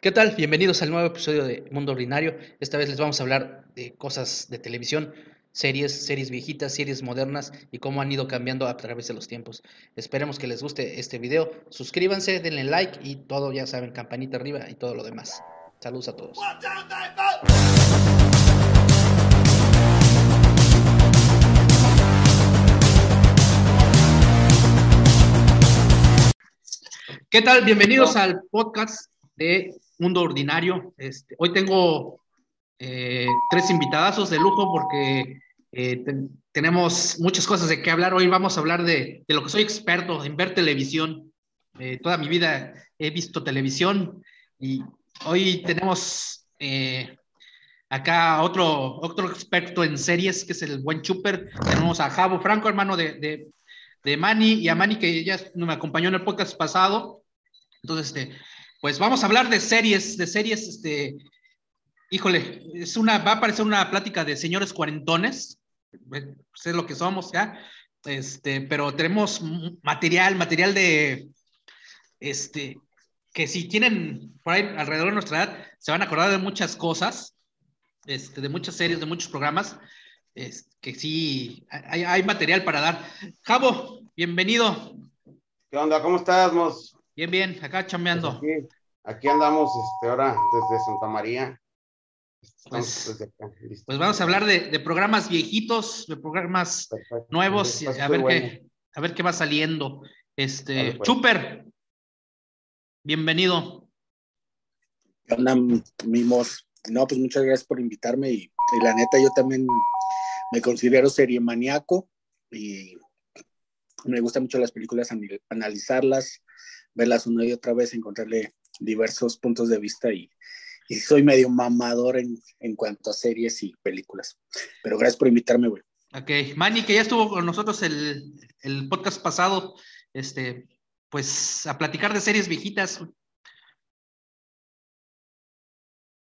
¿Qué tal? Bienvenidos al nuevo episodio de Mundo Ordinario. Esta vez les vamos a hablar de cosas de televisión, series, series viejitas, series modernas y cómo han ido cambiando a través de los tiempos. Esperemos que les guste este video. Suscríbanse, denle like y todo, ya saben, campanita arriba y todo lo demás. Saludos a todos. ¿Qué tal? Bienvenidos al podcast de Mundo Ordinario. Este, hoy tengo eh, tres invitadazos de lujo porque eh, tenemos muchas cosas de qué hablar. Hoy vamos a hablar de, de lo que soy experto en ver televisión. Eh, toda mi vida he visto televisión y hoy tenemos acá otro, otro experto en series que es el buen Chuper. Tenemos a Javo Franco, hermano de, de, de Manny y a Manny que ya me acompañó en el podcast pasado. Entonces, este, pues vamos a hablar de series, de series, este, híjole, es una, va a parecer una plática de señores cuarentones, pues es lo que somos ya, este, pero tenemos material, material de, este, que si tienen por ahí alrededor de nuestra edad, se van a acordar de muchas cosas, este, de muchas series, de muchos programas, es, que sí, hay, hay material para dar. Javo, bienvenido. ¿Qué onda? ¿Cómo estás, Mos? Bien, bien, acá chambeando. Pues aquí, aquí, andamos este, ahora desde Santa María. Pues, acá, pues, vamos a hablar de, de, programas viejitos, de programas Perfecto. nuevos, a ver, bueno. qué, a ver qué va saliendo. Este, vale, pues. Chuper, bienvenido. ¿Qué onda, mimos? No, pues muchas gracias por invitarme y, y la neta yo también me considero serie maníaco y me gustan mucho las películas, analizarlas, verlas una y otra vez, encontrarle diversos puntos de vista y, y soy medio mamador en, en, cuanto a series y películas. Pero gracias por invitarme, güey. Ok, Manny, que ya estuvo con nosotros el, el podcast pasado, este, pues a platicar de series viejitas.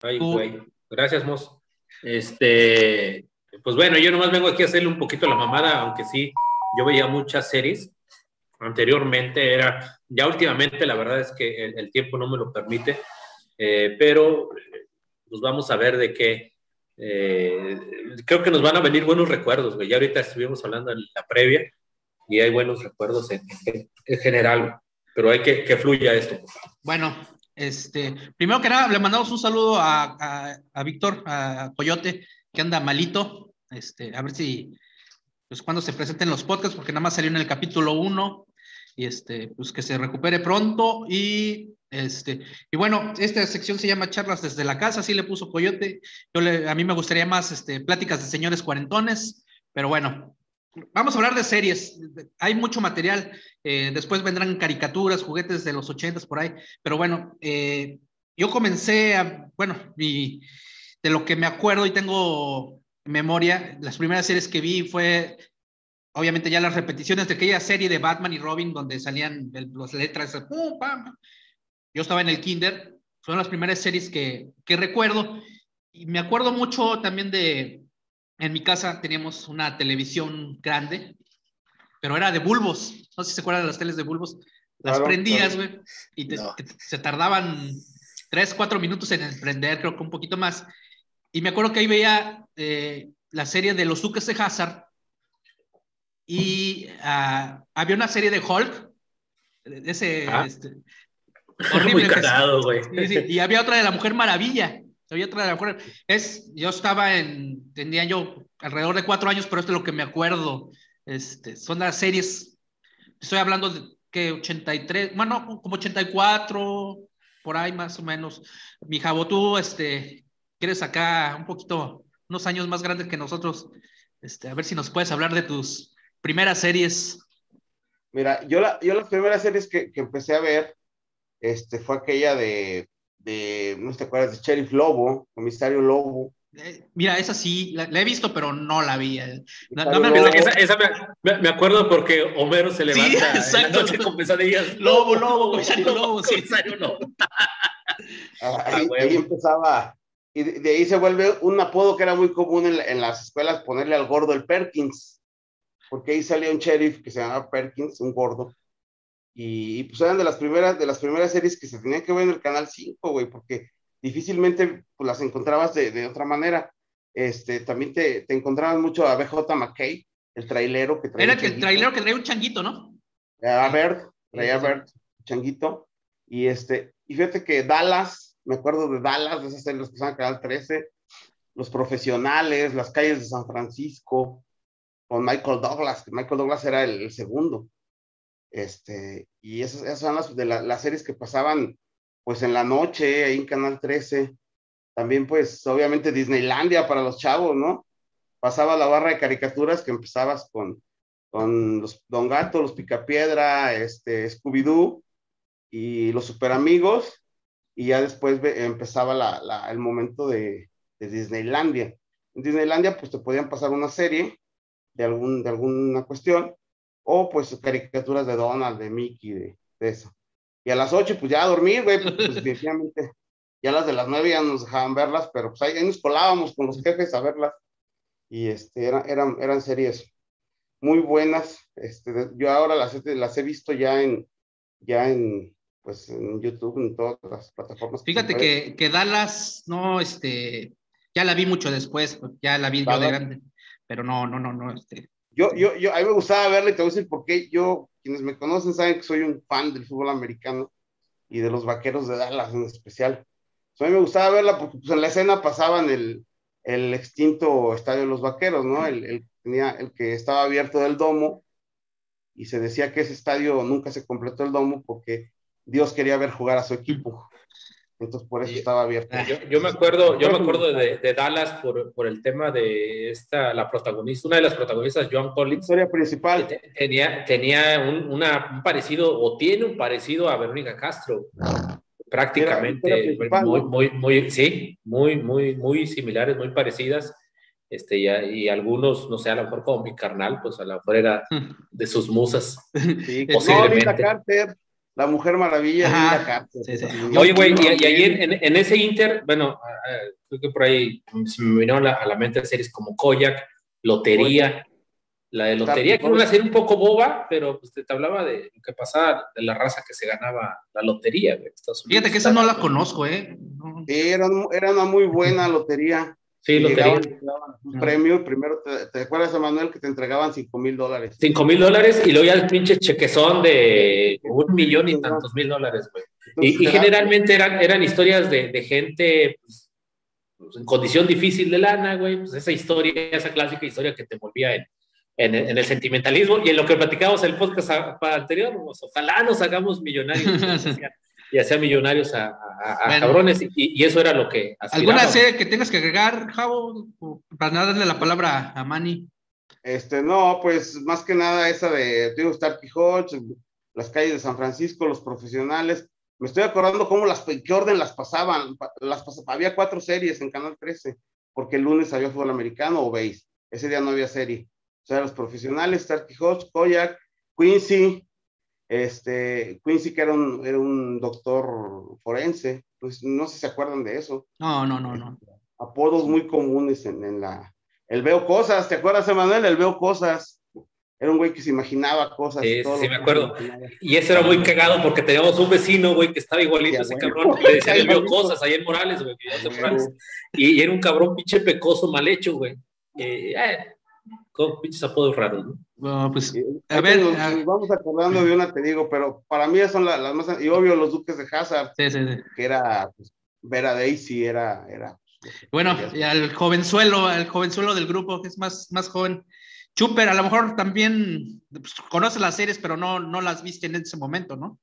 Ay, güey. Gracias, Mos. Este, pues bueno, yo nomás vengo aquí a hacerle un poquito la mamada, aunque sí, yo veía muchas series anteriormente era, ya últimamente la verdad es que el, tiempo no me lo permite, eh, pero pues vamos a ver de qué, eh, creo que nos van a venir buenos recuerdos, güey. ya ahorita estuvimos hablando en la previa y hay buenos recuerdos en general, pero hay que que fluya esto. Bueno, este, primero que nada, le mandamos un saludo a, a, a Víctor, a Coyote, que anda malito, este, a ver si, pues cuando se presenten los podcasts, porque nada más salió en el capítulo 1, y este, pues que se recupere pronto y este, y bueno, esta sección se llama charlas desde la casa, así le puso Coyote. Yo le, a mí me gustaría más este, pláticas de señores cuarentones, pero bueno, vamos a hablar de series. Hay mucho material. Eh, después vendrán caricaturas, juguetes de los ochentas por ahí, pero bueno, eh, yo comencé bueno, mi, de lo que me acuerdo y tengo memoria, las primeras series que vi fue obviamente ya las repeticiones de aquella serie de Batman y Robin donde salían las letras, ¡pum, pam! yo estaba en el kinder, son las primeras series que, que recuerdo y me acuerdo mucho también de, en mi casa teníamos una televisión grande, pero era de bulbos, no sé si se acuerdan de las teles de bulbos, las claro, prendías, güey, claro. y te, no. te, se tardaban tres, cuatro minutos en prender, creo que un poquito más. Y me acuerdo que ahí veía eh, la serie de los Duques de Hazard, y uh, había una serie de Hulk, ese, ah. este, horrible. Güey. Sí, sí. Y había otra de la Mujer Maravilla. Había otra de la Mujer. Es, yo estaba en, tenía yo alrededor de cuatro años, pero esto es lo que me acuerdo. Este, son las series, estoy hablando de que 83, bueno, como 84, por ahí más o menos. Mi Jabo, tú, este, quieres acá un poquito, unos años más grandes que nosotros, este, a ver si nos puedes hablar de tus primeras series? Mira, yo, la, yo las primeras series que, que, empecé a ver este, fue aquella de, de, no te acuerdas, de Sheriff Lobo, Comisario Lobo. Eh, mira, esa sí, la, la, he visto, pero no la vi. No, no me, esa, esa me, me, acuerdo porque Homero se levanta sí, en la noche con pesadillas. Lobo, lobo, comisario lobo. Comisario lobo. Ah, ahí, ahí, empezaba, y de, de, ahí se vuelve un apodo que era muy común en, en las escuelas, ponerle al gordo el Perkins porque ahí salía un sheriff que se llamaba Perkins, un gordo, y, pues eran de las primeras, de las primeras series que se tenían que ver en el Canal 5, güey, porque difícilmente pues, las encontrabas de, de otra manera. Este, también te, te encontrabas mucho a BJ McKay, el trailero que traía. Era el trailero que traía un changuito, ¿no? A Bert, traía a Bert, changuito. Y este, y fíjate que Dallas, me acuerdo de Dallas, de esas series que estaban en Canal 13, Los Profesionales, Las Calles de San Francisco, con Michael Douglas, que Michael Douglas era el, segundo. Este, y esas, esas son las, de las series que pasaban pues en la noche ahí en Canal 13. También pues obviamente Disneylandia para los chavos, ¿no? Pasaba la barra de caricaturas que empezabas con, con los Don Gato, los Picapiedra, este, Scooby-Doo y los Super Amigos, y ya después empezaba la, el momento de, de Disneylandia. En Disneylandia pues te podían pasar una serie de, algún, de alguna cuestión, o pues caricaturas de Donald, de Mickey, de, eso. Y a las 8, pues ya a dormir, güey, pues, pues definitivamente, ya las de las 9 ya nos dejaban verlas, pero pues ahí, nos colábamos con los jefes a verlas. Y este, eran, eran, eran series muy buenas. Este, yo ahora las, las he visto ya en, ya en, pues en YouTube, en todas las plataformas. Fíjate que, que, Dallas, no, este, ya la vi mucho después, ya la vi yo de grande pero no, no, no, no, este. Yo, yo, yo, a mí me gustaba verla y te voy a decir por qué. Yo, quienes me conocen saben que soy un fan del fútbol americano y de los vaqueros de Dallas en especial. a mí me gustaba verla porque pues, en la escena pasaban el, el extinto estadio de los vaqueros, ¿no? El, el, tenía, el que estaba abierto del domo y se decía que ese estadio nunca se completó el domo porque Dios quería ver jugar a su equipo entonces por eso estaba abierto. Yo, me acuerdo, yo me acuerdo de, Dallas por, por, el tema de esta, la protagonista, una de las protagonistas, John Collins. Historia principal. Tenía, tenía un, una, parecido, o tiene un parecido a Verónica Castro. Prácticamente, muy, muy, muy, sí, muy, muy, muy similares, muy parecidas. Este, y, y, algunos, no sé, a lo mejor como mi carnal, pues a lo mejor era hmm. de sus musas. Sí, posiblemente. Carter la Mujer Maravilla. Oye, güey, y, ahí en, ese Inter, bueno, creo que por ahí se me vino a la, mente series como Koyak, Lotería. La de Lotería, que era una serie un poco boba, pero pues, te, hablaba de lo que pasaba, de la raza que se ganaba la lotería. Güey, Fíjate que esa no la conozco, ¿eh? Era, era una muy buena lotería. Sí, lo llegaban, un premio, primero, te, acuerdas, Manuel, que te entregaban 5 mil dólares? 5 mil dólares y luego ya el pinche chequezón de un millón y tantos mil dólares, güey. Y, generalmente eran, eran historias de, de gente pues, pues, en condición difícil de lana, güey. Pues esa historia, esa clásica historia que te envolvía en, en, en, el sentimentalismo y en lo que platicábamos en el podcast anterior, pues, ojalá nos hagamos millonarios. y hacía millonarios a, cabrones, y, eso era lo que... ¿Alguna serie que tengas que agregar, Javo, para nada darle la palabra a Manny? Este, no, pues más que nada esa de, digo, Star Quijote, las calles de San Francisco, los profesionales, me estoy acordando cómo las, qué orden las pasaban, las había cuatro series en Canal 13, porque el lunes había fútbol americano o veis, ese día no había serie, o sea, los profesionales, Star Quijote, Koyak, Quincy, este, Quincy, que era un, era un doctor forense, pues no sé si se acuerdan de eso. No, no, no, no. Apodos muy comunes en, en la... El veo cosas, ¿te acuerdas, Emanuel? El veo cosas. Era un güey que se imaginaba cosas. Sí, sí, me acuerdo. Y eso era muy cagado porque teníamos un vecino, güey, que estaba igualito ese cabrón. Le decía, el veo cosas ahí en Morales, güey. Y, era un cabrón pinche pecoso, mal hecho, güey. Eh, eh con pinches apodos raros, ¿no? No, pues, a ver. Nos, vamos acordando de una, te digo, pero para mí son las, más. Y obvio, los Duques de Hazard, sí, sí, sí. que era. Pues, Vera Daisy era. era pues, bueno, y al jovenzuelo, al jovenzuelo del grupo, que es más, más joven. Chuper, a lo mejor también pues, conoce las series, pero no, no las viste en ese momento, ¿no?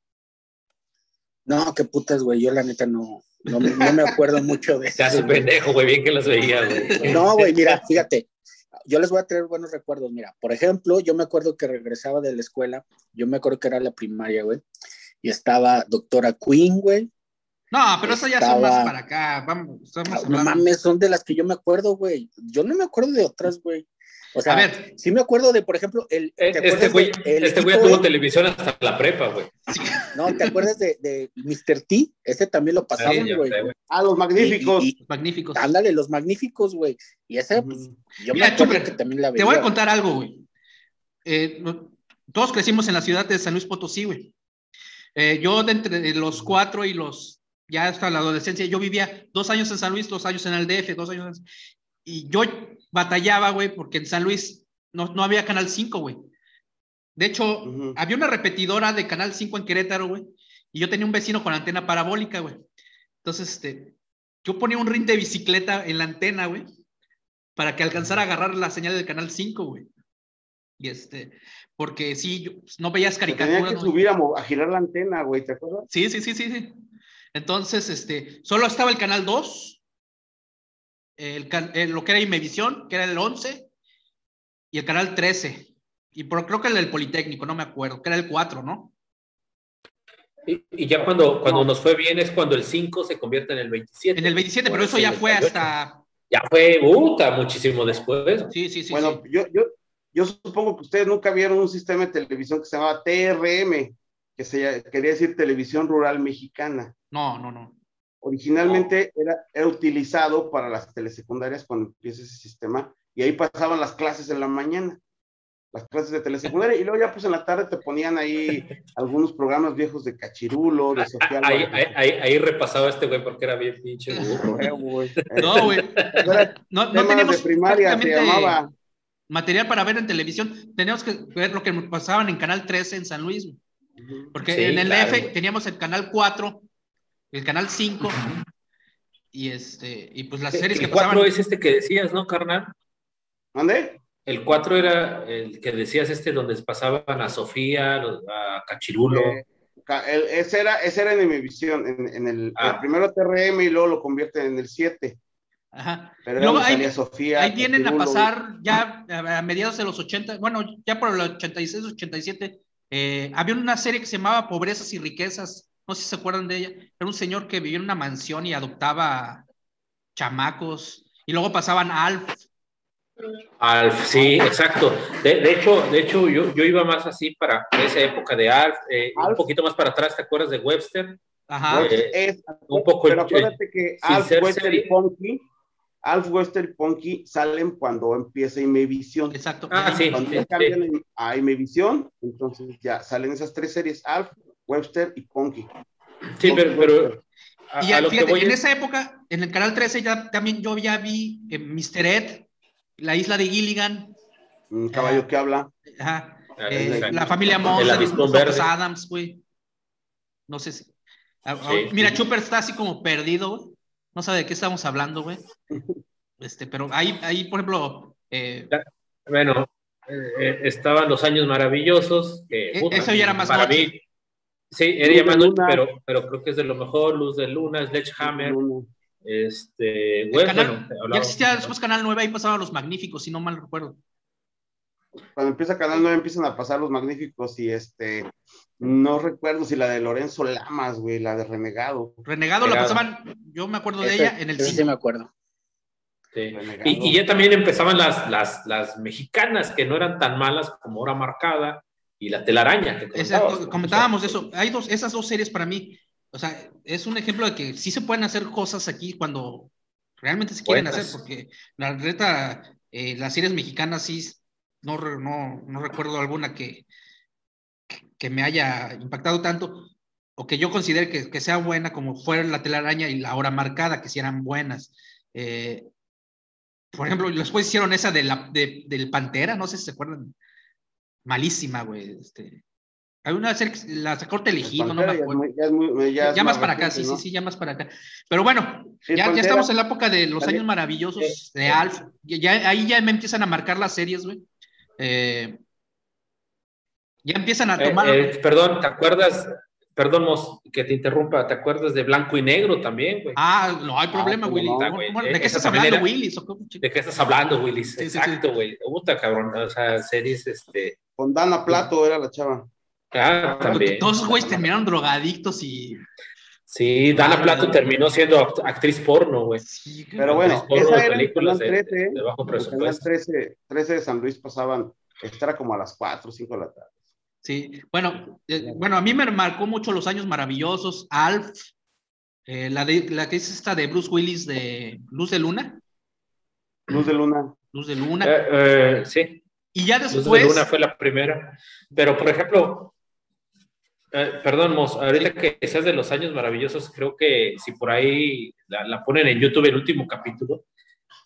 No, qué putas, güey. Yo la neta no, no, me, no me acuerdo mucho de eso. Ya pendejo, güey, bien que las veía, güey. No, güey, mira, fíjate, yo les voy a traer buenos recuerdos. Mira, por ejemplo, yo me acuerdo que regresaba de la escuela, yo me acuerdo que era la primaria, güey, y estaba doctora Queen, güey. No, pero eso ya son más para acá. Vamos, estamos no mames, son de las que yo me acuerdo, güey. Yo no me acuerdo de otras, güey. O sea, a ver, sí me acuerdo de, por ejemplo, el. Eh, este güey, este güey tuvo televisión hasta la prepa, güey. No, ¿te acuerdas de, de Mr. T? Ese también lo pasaban, güey. Ah, los magníficos. magníficos. Ándale, los magníficos, güey. Y ese, pues, yo me acuerdo que también la veía. Te voy a contar algo, güey. Eh, todos crecimos en la ciudad de San Luis Potosí, güey. Eh, yo de entre los cuatro y los, ya hasta la adolescencia, yo vivía dos años en San Luis, dos años en el DF, dos años en... Y yo batallaba, güey, porque en San Luis no, no había Canal 5, güey. De hecho, había una repetidora de Canal 5 en Querétaro, güey, y yo tenía un vecino con antena parabólica, güey. Entonces, este, yo ponía un ring de bicicleta en la antena, güey, para que alcanzara a agarrar la señal del Canal 5, güey. Y este, porque sí, yo- pues, no veías Se tenía caricaturas. que ¿no? subir a, a girar la antena, güey, ¿te acuerdas? Sí, sí, sí, sí, sí. Entonces, este, solo estaba el canal 2, el, eh, lo que era Imevisión, que era el 11, y el canal 13. Y por, creo que el del Politécnico, no me acuerdo, que era el 4, ¿no? Y, y ya cuando, cuando No. nos fue bien es cuando el 5 se convierte en el 27. En el 27, pero eso el ya fue 58. hasta. Ya fue, puta, muchísimo después. Sí, sí, sí. bueno, sí. Yo, yo, yo supongo que ustedes nunca vieron un sistema de televisión que se llamaba TRM, que se quería decir Televisión Rural Mexicana. No, no, no. Originalmente era, era utilizado para las telesecundarias cuando empieza ese sistema, y ahí pasaban las clases en la mañana, las clases de telesecundaria, y luego ya pues en la tarde te ponían ahí algunos programas viejos de Cachirulo, de Sofía Ahí, Álvarez. ahí, ahí, ahí repasaba este güey porque era bien pinche burro. Güey. No, güey. Era No, no teníamos de primaria, se llamaba. material para ver en televisión. Teníamos que ver lo que pasaban en Canal 13 en San Luis. Porque Sí, en el claro, DF güey. teníamos el canal 4, el canal 5, y este, y pues las series que El 4 pasaban. es este que decías, ¿no, carnal? ¿Mande? El 4 era el que decías este donde pasaban a Sofía, a Cachirulo. Eh, el- ese, era, ese era en mi visión, en, en el, Ah. el primero TRM y luego lo convierten en el 7. Ajá. Pero Luego ahí- salía Sofía. Ahí vienen a pasar ya a a mediados de los 80, bueno, ya por el 86, 87, eh, había una serie que se llamaba Pobrezas y Riquezas, no sé si se acuerdan de ella, era un señor que vivía en una mansión y adoptaba chamacos, y luego pasaban Alf, Alf, sí, exacto. De, de hecho, de hecho yo, yo iba más así para esa época de Alf, eh, un poquito más para atrás, ¿te acuerdas de Webster? ajá, Pues, Eh, es- un poco pero acuérdate que Alf, serie. y Punky, Alf, Wester y Punky salen cuando empieza Imevisión. exacto. Ah, sí. Cuando ya cambian en- a Imevisión, entonces ya salen esas tres series, Alf, Webster y Punky. Sí, pero, pero a, Y ya, a lo que fíjate, voy en es- esa época, en el canal 13, ya también yo ya vi eh, Mr. Ed, La Isla de Gilligan, Un caballo que habla. ajá, Ah, eh, la familia Monster. Adams, güey. No sé si. a- a- Sí. Mira, Chopper está así como perdido, güey. No sabe de qué estamos hablando, güey. Este, pero ahí, ahí, por ejemplo, eh, Bueno, eh, eh, estaban los años maravillosos. Que, eso ya era más para mí. Sí, era Luna. pero, pero creo que es de lo mejor. Luz de Luna, Sledgehammer, este, canal- bueno, ya existía después Canal 9, ahí pasaban los magníficos, si no mal recuerdo. Cuando empieza Canal 9 empiezan a pasar los magníficos y este, no recuerdo si la de Lorenzo Lamas, güey, la de Renegado. Renegado la pasaban, yo me acuerdo de Ese- ella en el sí cine. me acuerdo. Sí. Y ya también empezaban las, las, las mexicanas, que no eran tan malas como Hora Marcada y La Telaraña. Que Esa- comentabas. comentábamos de eso. Hay dos, esas dos series para mí. O sea, es un ejemplo de que sí se pueden hacer cosas aquí cuando realmente se quieren Buenas. hacer, porque la neta, eh, las series mexicanas sí, no, no, no recuerdo alguna que, que me haya impactado tanto, o que yo considere que, que sea buena, como fue La Telaraña y La Hora Marcada, que sí eran buenas. Eh, por ejemplo, después hicieron esa de la, de- del Pantera, no sé si se acuerdan. Malísima, güey. Este. Hay una serie que la sacó Telegido, no me Pantera ya es acuerdo. muy- ya es muy- ya Ya, es más para acá, sí, ¿no? sí, sí, ya más para acá. Pero bueno, Sí, ya, estamos en la época de los años maravillosos de Alf. Ya, ya- ahí ya me empiezan a marcar las series, güey. Eh, ya empiezan a Eh, tomar. eh, perdón, ¿te acuerdas? Perdón, Mos, que te interrumpa, ¿te acuerdas de Blanco y Negro también, güey? ah, no hay problema, Ah, Willy. no, ¿Cómo- güey. ¿De qué estás hablando, Willy? ¿O cómo, chico? ¿De qué estás hablando, Willis? Sí, sí, sí. Exacto, güey. Puta, cabrón. O sea, series, este. Con Dana Plato era la chava. Ah, también. Todos esos güeyes terminaron drogadictos y. Sí, Dana Plato terminó siendo act- actriz porno, güey. Sí, Pero bueno, esa de era en películas de- 13, de bajo en Canal presupuesto. 13, 13 de San Luis pasaban, esta era como a las 4 o 5 de la tarde. Sí, bueno, eh, bueno, a mí me marcó mucho los años maravillosos. Alf, eh, la, de, la que es esta de Bruce Willis de Luz de Luna, Luz de Luna. Luz de Luna. Eh, eh, sí, y ya Luz después, de Luna fue la primera. Pero, por ejemplo, Eh, perdón, Mos, ahorita que seas de los años maravillosos, creo que si por ahí la, ponen en YouTube el último capítulo,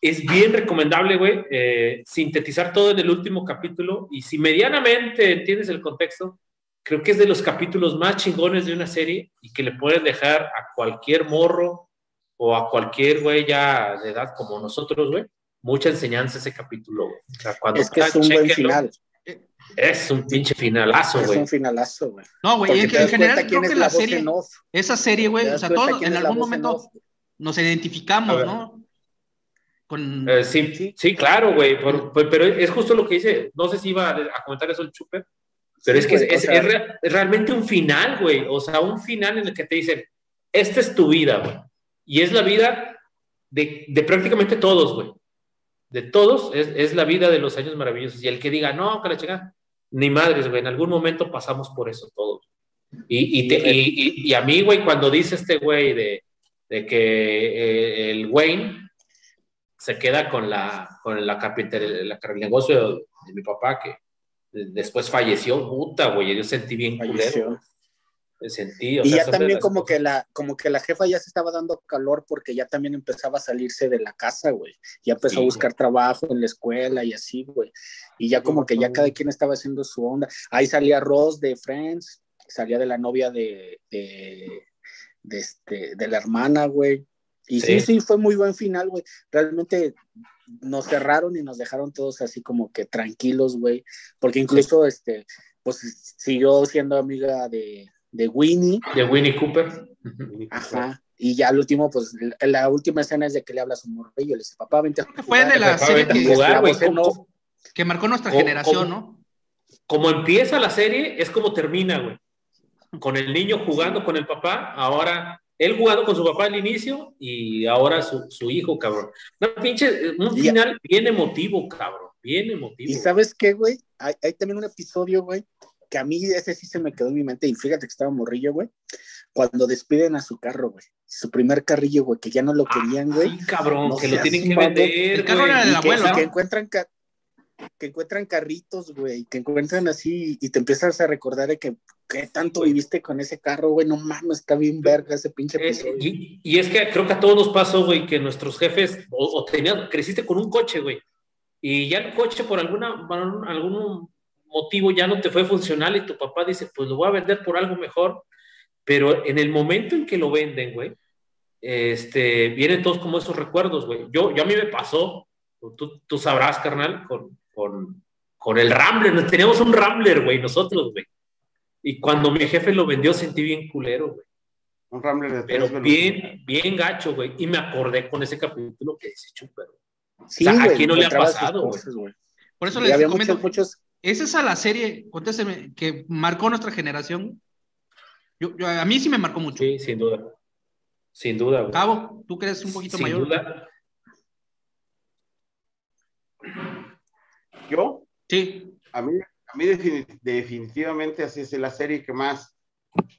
es bien recomendable, güey, eh, sintetizar todo en el último capítulo y si medianamente entiendes el contexto, creo que es de los capítulos más chingones de una serie y que le pueden dejar a cualquier morro o a cualquier güey ya de edad como nosotros, güey, mucha enseñanza ese capítulo, güey. O sea, cuando es que es un buen final. Es un pinche finalazo, güey. Es un finalazo, güey. No, güey, en, general creo que la, serie, esa serie, güey, o sea, todos en algún momento nos identificamos, ¿no? Con... Eh, sí, sí, claro, güey, pero es justo lo que dice, no sé si iba a comentar eso el Chuper, pero es que es, es, realmente un final, güey, o sea, un final en el que te dicen, esta es tu vida, güey, y es la vida de, de prácticamente todos, güey, de todos, es, es, la vida de los años maravillosos, y el que diga, no, que la chica, ni madres, güey, en algún momento pasamos por eso todos. Y, y, te, y, y a mí, güey, cuando dice este güey de, de que eh, el Wayne se queda con la con la carpintería, el negocio de mi papá que después falleció, puta, güey, yo sentí bien culero. Y ya también como que la como que la jefa ya se estaba dando calor porque ya también empezaba a salirse de la casa, güey. Ya empezó a buscar trabajo en la escuela y así, güey. Y ya como que ya cada quien estaba haciendo su onda. Ahí salía Ross de Friends, salía de la novia de, de, de, este, de la hermana, güey. Y sí. sí, fue muy buen final, güey. Realmente nos cerraron y nos dejaron todos así como que tranquilos, güey. Porque incluso, este, pues siguió siendo amiga de, de Winnie. De Winnie Cooper. Ajá. Y ya al último, pues la última escena es de que le habla a su morrillo, le dice, papá, vente a jugar. Fue de la serie que, marcó nuestra generación, ¿no? Como empieza la serie, es como termina, güey. Con el niño jugando con el papá, ahora él jugando con su papá al inicio y ahora su, su hijo, cabrón. No, pinche, un final bien emotivo, cabrón. Bien emotivo. ¿Y sabes qué, güey? Hay, hay, también un episodio, güey, que a mí ese sí se me quedó en mi mente y fíjate que estaba morrillo, güey. Cuando despiden a su carro, güey. Su primer carrillo, güey, que ya no lo ah, querían, güey. sí, cabrón, que lo tienen que vender. El carro era del abuelo, que, que encuentran que encuentran carritos, güey, que encuentran así y te empiezas a recordar de que qué tanto viviste con ese carro, güey, no mames, está bien verga ese pinche eh, episodio. y, es que creo que a todos nos pasó, güey, que nuestros jefes, o, tenían, creciste con un coche, güey, y ya el coche por alguna, algún motivo ya no te fue funcional y tu papá dice, pues lo voy a vender por algo mejor, pero en el momento en que lo venden, güey, este, vienen todos como esos recuerdos, güey. Yo, yo a mí me pasó, tú, tú sabrás, carnal, con, con, con el Rambler. Teníamos un Rambler, güey, nosotros, güey. Y cuando mi jefe lo vendió, sentí bien culero, güey. Un Rambler de Pero bien, bien gacho, güey. Y me acordé con ese capítulo que dice Chuper. Sí, o sea, aquí no le ha pasado, güey. Por eso les comento, muchos, ¿es esa la serie, contésteme, que marcó nuestra generación? Yo, a mí sí me marcó mucho. Sí, sin duda. Sin duda, güey. Cabo, ¿tú crees un poquito mayor? Sin duda. ¿Yo? Sí. A mí, a mí definitivamente así es la serie que más,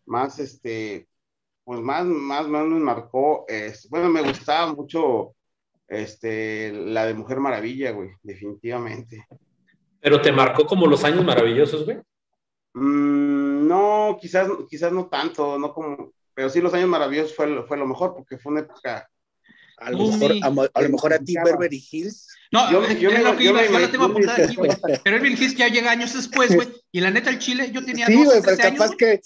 más, este, pues más, más, más me marcó. Es, bueno, me gustaba mucho este, la de Mujer Maravilla, güey, definitivamente. ¿Pero te marcó como los años maravillosos, güey? Mm, no, quizás, quizás no tanto, no como, pero sí los años maravillosos fue, fue lo mejor porque fue una época a lo, mejor, a, lo mejor a ti Beverly Hills. No, yo, yo, yo, lo que iba, yo la tengo apuntada aquí, güey. Pero Beverly Hills ya llega años después, güey. Y la neta, el Chile, yo tenía sí, güey, pero capaz años, que...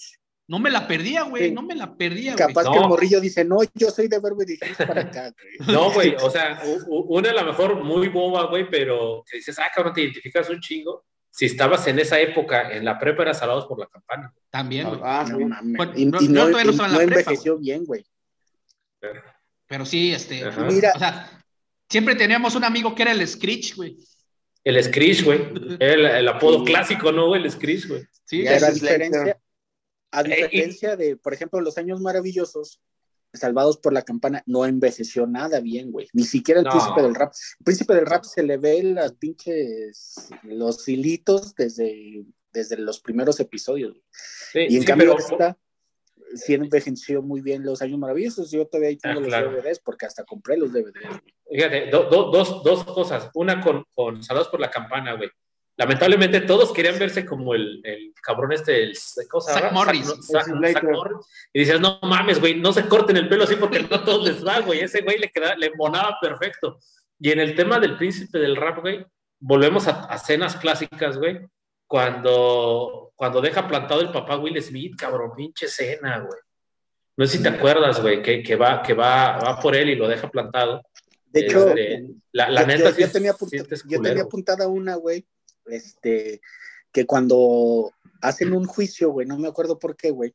No me la perdía, güey, no me la perdía, Capaz güey. que el morrillo dice, no, yo soy de Beverly Hills para acá, güey. No, güey, o sea, una a lo mejor muy boba, güey, pero que dices, ah, cabrón, te identificas un chingo. Si estabas en esa época, en la prepa eras salados por la campana. También, güey. Ah, no, mames. Bueno, y, no, y no, no, no envejeció bien, güey. Pero... Pero sí, este, Mira. o sea, siempre teníamos un amigo que era el Screech, güey. El Screech, güey. Era el, apodo clásico, ¿no, güey? El Screech, güey. Sí, era a diferencia, a diferencia de, por ejemplo, los años maravillosos, Salvados por la Campana, no envejeció nada bien, güey. Ni siquiera el príncipe del rap. El príncipe del rap se le ve las pinches, los hilitos desde, desde los primeros episodios. Sí, y en cambio esta sí envejeció muy bien los años maravillosos. Yo todavía ahí tengo ah, los DVDs porque hasta compré los DVDs. Fíjate, dos, dos cosas. Una con, con Salvados por la Campana, güey. Lamentablemente todos querían verse como el, el cabrón este, el. Zack Morris. Zack Morris. Y dices, no mames, güey, no se corten el pelo así porque no a todos les va, güey. Ese güey le, queda, le monaba perfecto. Y en el tema del príncipe del rap, güey, volvemos a, a escenas clásicas, güey, cuando, cuando deja plantado el papá Will Smith, cabrón, pinche escena, güey. No sé si te acuerdas, güey, que, que, va, que va, va por él y lo deja plantado. De hecho, Este, la, la yo, neta, yo- sí yo tenía, apunta- sientes yo tenía apuntada una, güey, este, que cuando hacen un juicio, güey, no me acuerdo por qué, güey,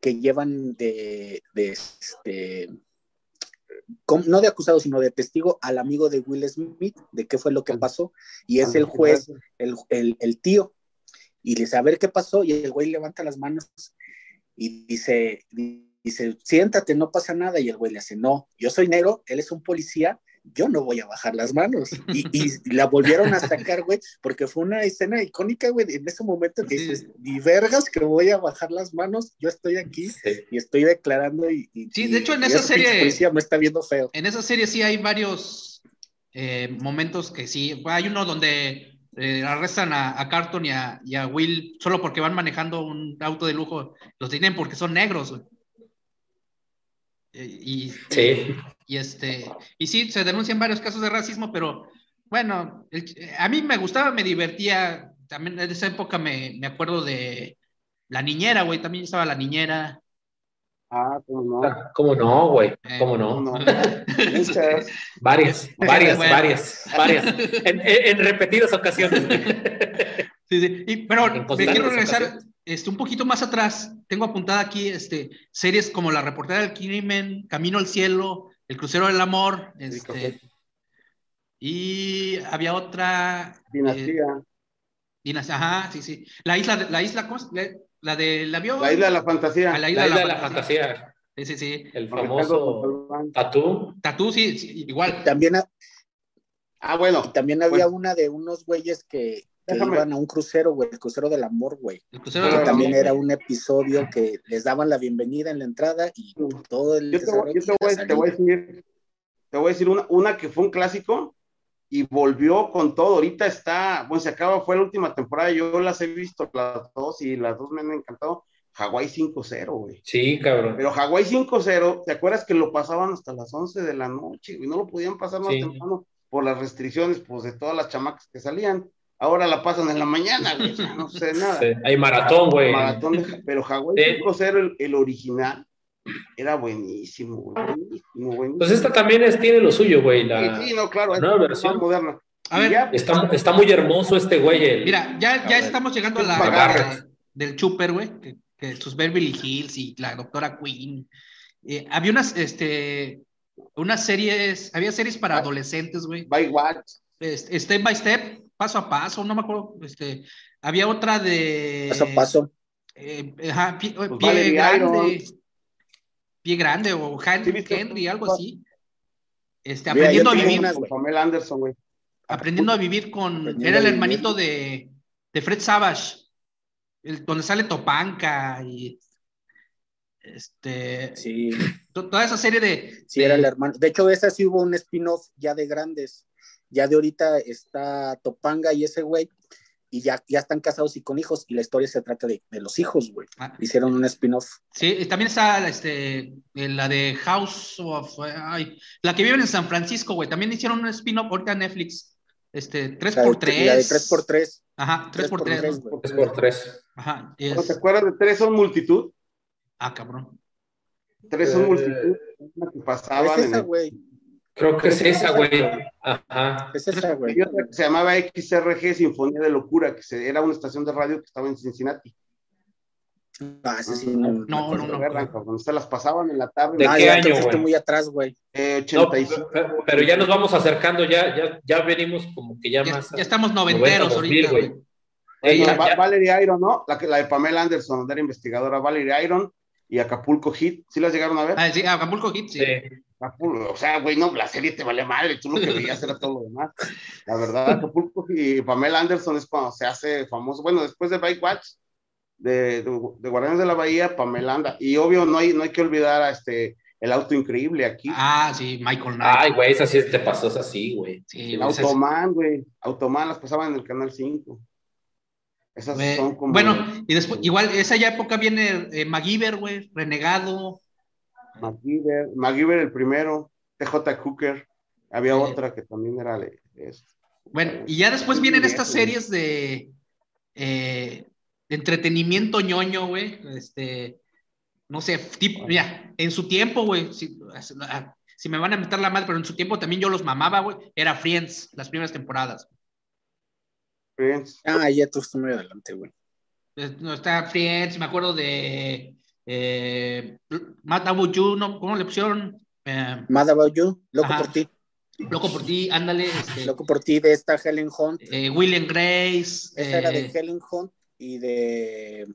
que llevan de, de este, no de acusado, sino de testigo al amigo de Will Smith, de qué fue lo que pasó, y es el juez, el, el, el tío, y le dice, a ver qué pasó, y el güey levanta las manos y dice, dice, siéntate, no pasa nada, y el güey le hace, no, yo soy negro, él es un policía, yo no voy a bajar las manos. Y, y la volvieron a sacar, güey, porque fue una escena icónica, güey, en ese momento que dices, ni vergas que voy a bajar las manos, yo estoy aquí Sí. y estoy declarando y... y- Sí, de hecho, en esa serie- policía me está viendo feo. En esa serie sí hay varios eh, momentos que sí. Hay uno donde eh, arrestan a, a Carton y a, y a Will solo porque van manejando un auto de lujo. Los tienen porque son negros. güey. Y, Sí. y este y sí se denuncian varios casos de racismo pero bueno el- a mí me gustaba me divertía también en esa época me, me acuerdo de la niñera güey también estaba la niñera Ah, cómo no. ¿Cómo no, güey? Eh, ¿Cómo ¿Cómo no? no? Muchas. Varias, varias, Bueno. varias, varias. En, en- en repetidas ocasiones. Sí, sí. Y- pero me quiero regresar este, un poquito más atrás. Tengo apuntada aquí este, series como La reportera del crimen, Camino al cielo, El crucero del amor. Este, y había otra. eh, Dinastía. Dinastía, ajá, sí, sí. La isla, de- la isla, ¿cómo se- La, la del avión. La isla de la fantasía. Ah, la La isla, de de la, la fantasía. fantasía, Sí, sí, sí. el famoso tatú. Tatú, sí, sí, igual. También, ha- Ah, bueno. también había Bueno. una de unos güeyes que, que Déjame. iban a un crucero, güey, el crucero del amor, güey. El crucero del Que amor. también era un episodio que les daban la bienvenida en la entrada y todo el Yo te, voy, yo te voy- desarrollo te voy a decir, te voy a decir una, una que fue un clásico y volvió con todo. Ahorita está, bueno, se acaba, fue la última temporada. Yo las he visto las dos y las dos me han encantado. Hawái 5-0, güey. Sí, cabrón. Pero Hawái 5-0, ¿te acuerdas que lo pasaban hasta las 11 de la noche? Y no lo podían pasar más Sí. temprano por las restricciones, pues, de todas las chamacas que salían. Ahora la pasan en la mañana, güey. No sé nada. Sí, Hay maratón, güey. Maratón de- pero Hawái Sí. 5-0, el, el original, era buenísimo, güey, buenísimo, buenísimo. Pues esta también es, tiene lo suyo, güey. La, Sí, sí, no, claro, la nueva versión. moderna. A ver, ya, Está, está muy hermoso este güey. el- Mira, ya, estamos llegando a la del Chuper, güey, que, que sus Beverly Hills y la doctora Queen. Eh, había unas, este, unas series, había series para Ah. adolescentes, güey. by Watch, Este, step by step, paso a paso, no me acuerdo. Este, había otra de. paso a paso. eh, ajá, pie, Pues pie grande. Pie grande o Hen- Sí, viste. Henry, algo así. Este, aprendiendo a vivir, güey. Pamela Anderson, güey. aprendiendo a vivir con. Era el hermanito de, de Fred Savage, el, donde sale Topanca y. Este. Sí, to- Toda esa serie de. sí, de- era el hermano. De hecho, esa sí hubo un spin-off ya de grandes. Ya de ahorita está Topanga y ese güey, y ya, ya están casados y con hijos, y la historia se trata de, de los hijos, güey. Ah, Hicieron un spin-off. Sí, y también está este, eh, la de House of. ay, la que viven en San Francisco, güey. También hicieron un spin-off ahorita en Netflix. Este, 3x3. La de 3x3. Ajá, 3x3. 3x3, ¿no? güey. Es por tres. Ajá. ¿No es- ¿Te acuerdas de Tres son multitud? Ah, cabrón. Tres son Eh, multitud. Una que pasaban Es en esa, el- güey. Creo que es esa, güey. Ajá. Es esa, güey. Y otra que se llamaba XRG Sinfonía de Locura, que se- era una estación de radio que estaba en Cincinnati. Ah, ese sí, no. No, no, no. ¿Recuerdan, cabrón? Se las pasaban en la tarde. ¿De Ah, qué ya año, güey? muy atrás, güey. Eh, No, 85. pero, pero ya nos vamos acercando, ya, ya, ya venimos como que ya, Ya, más. ya estamos noventeros 90, 2000, ahorita, güey. Bueno, ya- Va- ya- Valerie Iron, ¿no? La, que, la de Pamela Anderson, era investigadora, Valerie Iron y Acapulco Hit. ¿Sí las llegaron a ver? Ah, sí, Acapulco Hit, sí. sí. Acapulco, o sea, güey, no, la serie te vale madre, tú lo que veías era todo lo demás. La verdad, Acapulco y Pamela Anderson es cuando se hace famoso. Bueno, después de Bike Watch, de, de, de Guardianes de la Bahía, Pamela anda. Y obvio, no hay, no hay que olvidar a este El auto increíble aquí. Ah, sí, Michael Knight. Ay, güey, esa sí te pasó, esa sí, güey. Sí, el Automan, güey. Automan las pasaban en el canal 5. Esas son como. Bueno, y después, igual, esa ya época viene eh, MacGyver, güey, Renegado. MacGyver, MacGyver el primero, TJ Hooker. Había Sí. otra que también era de, de eso. Bueno, y ya después vienen estas series de, eh, de entretenimiento ñoño, güey. Este, no sé, tipo, ya, en su tiempo, güey, si, si me van a meter la madre, pero en su tiempo también yo los mamaba, güey. Era Friends, las primeras temporadas. Friends. Ah, ya tú estás muy adelante, güey. No está Friends, me acuerdo de eh, About You, ¿no? ¿cómo le pusieron? Eh, Mad About You, Loco Ajá. por ti. Loco por ti, ándale. Este, Loco por ti de esta Helen Hunt. eh, Will and Grace. Esa era de eh, Helen Hunt y de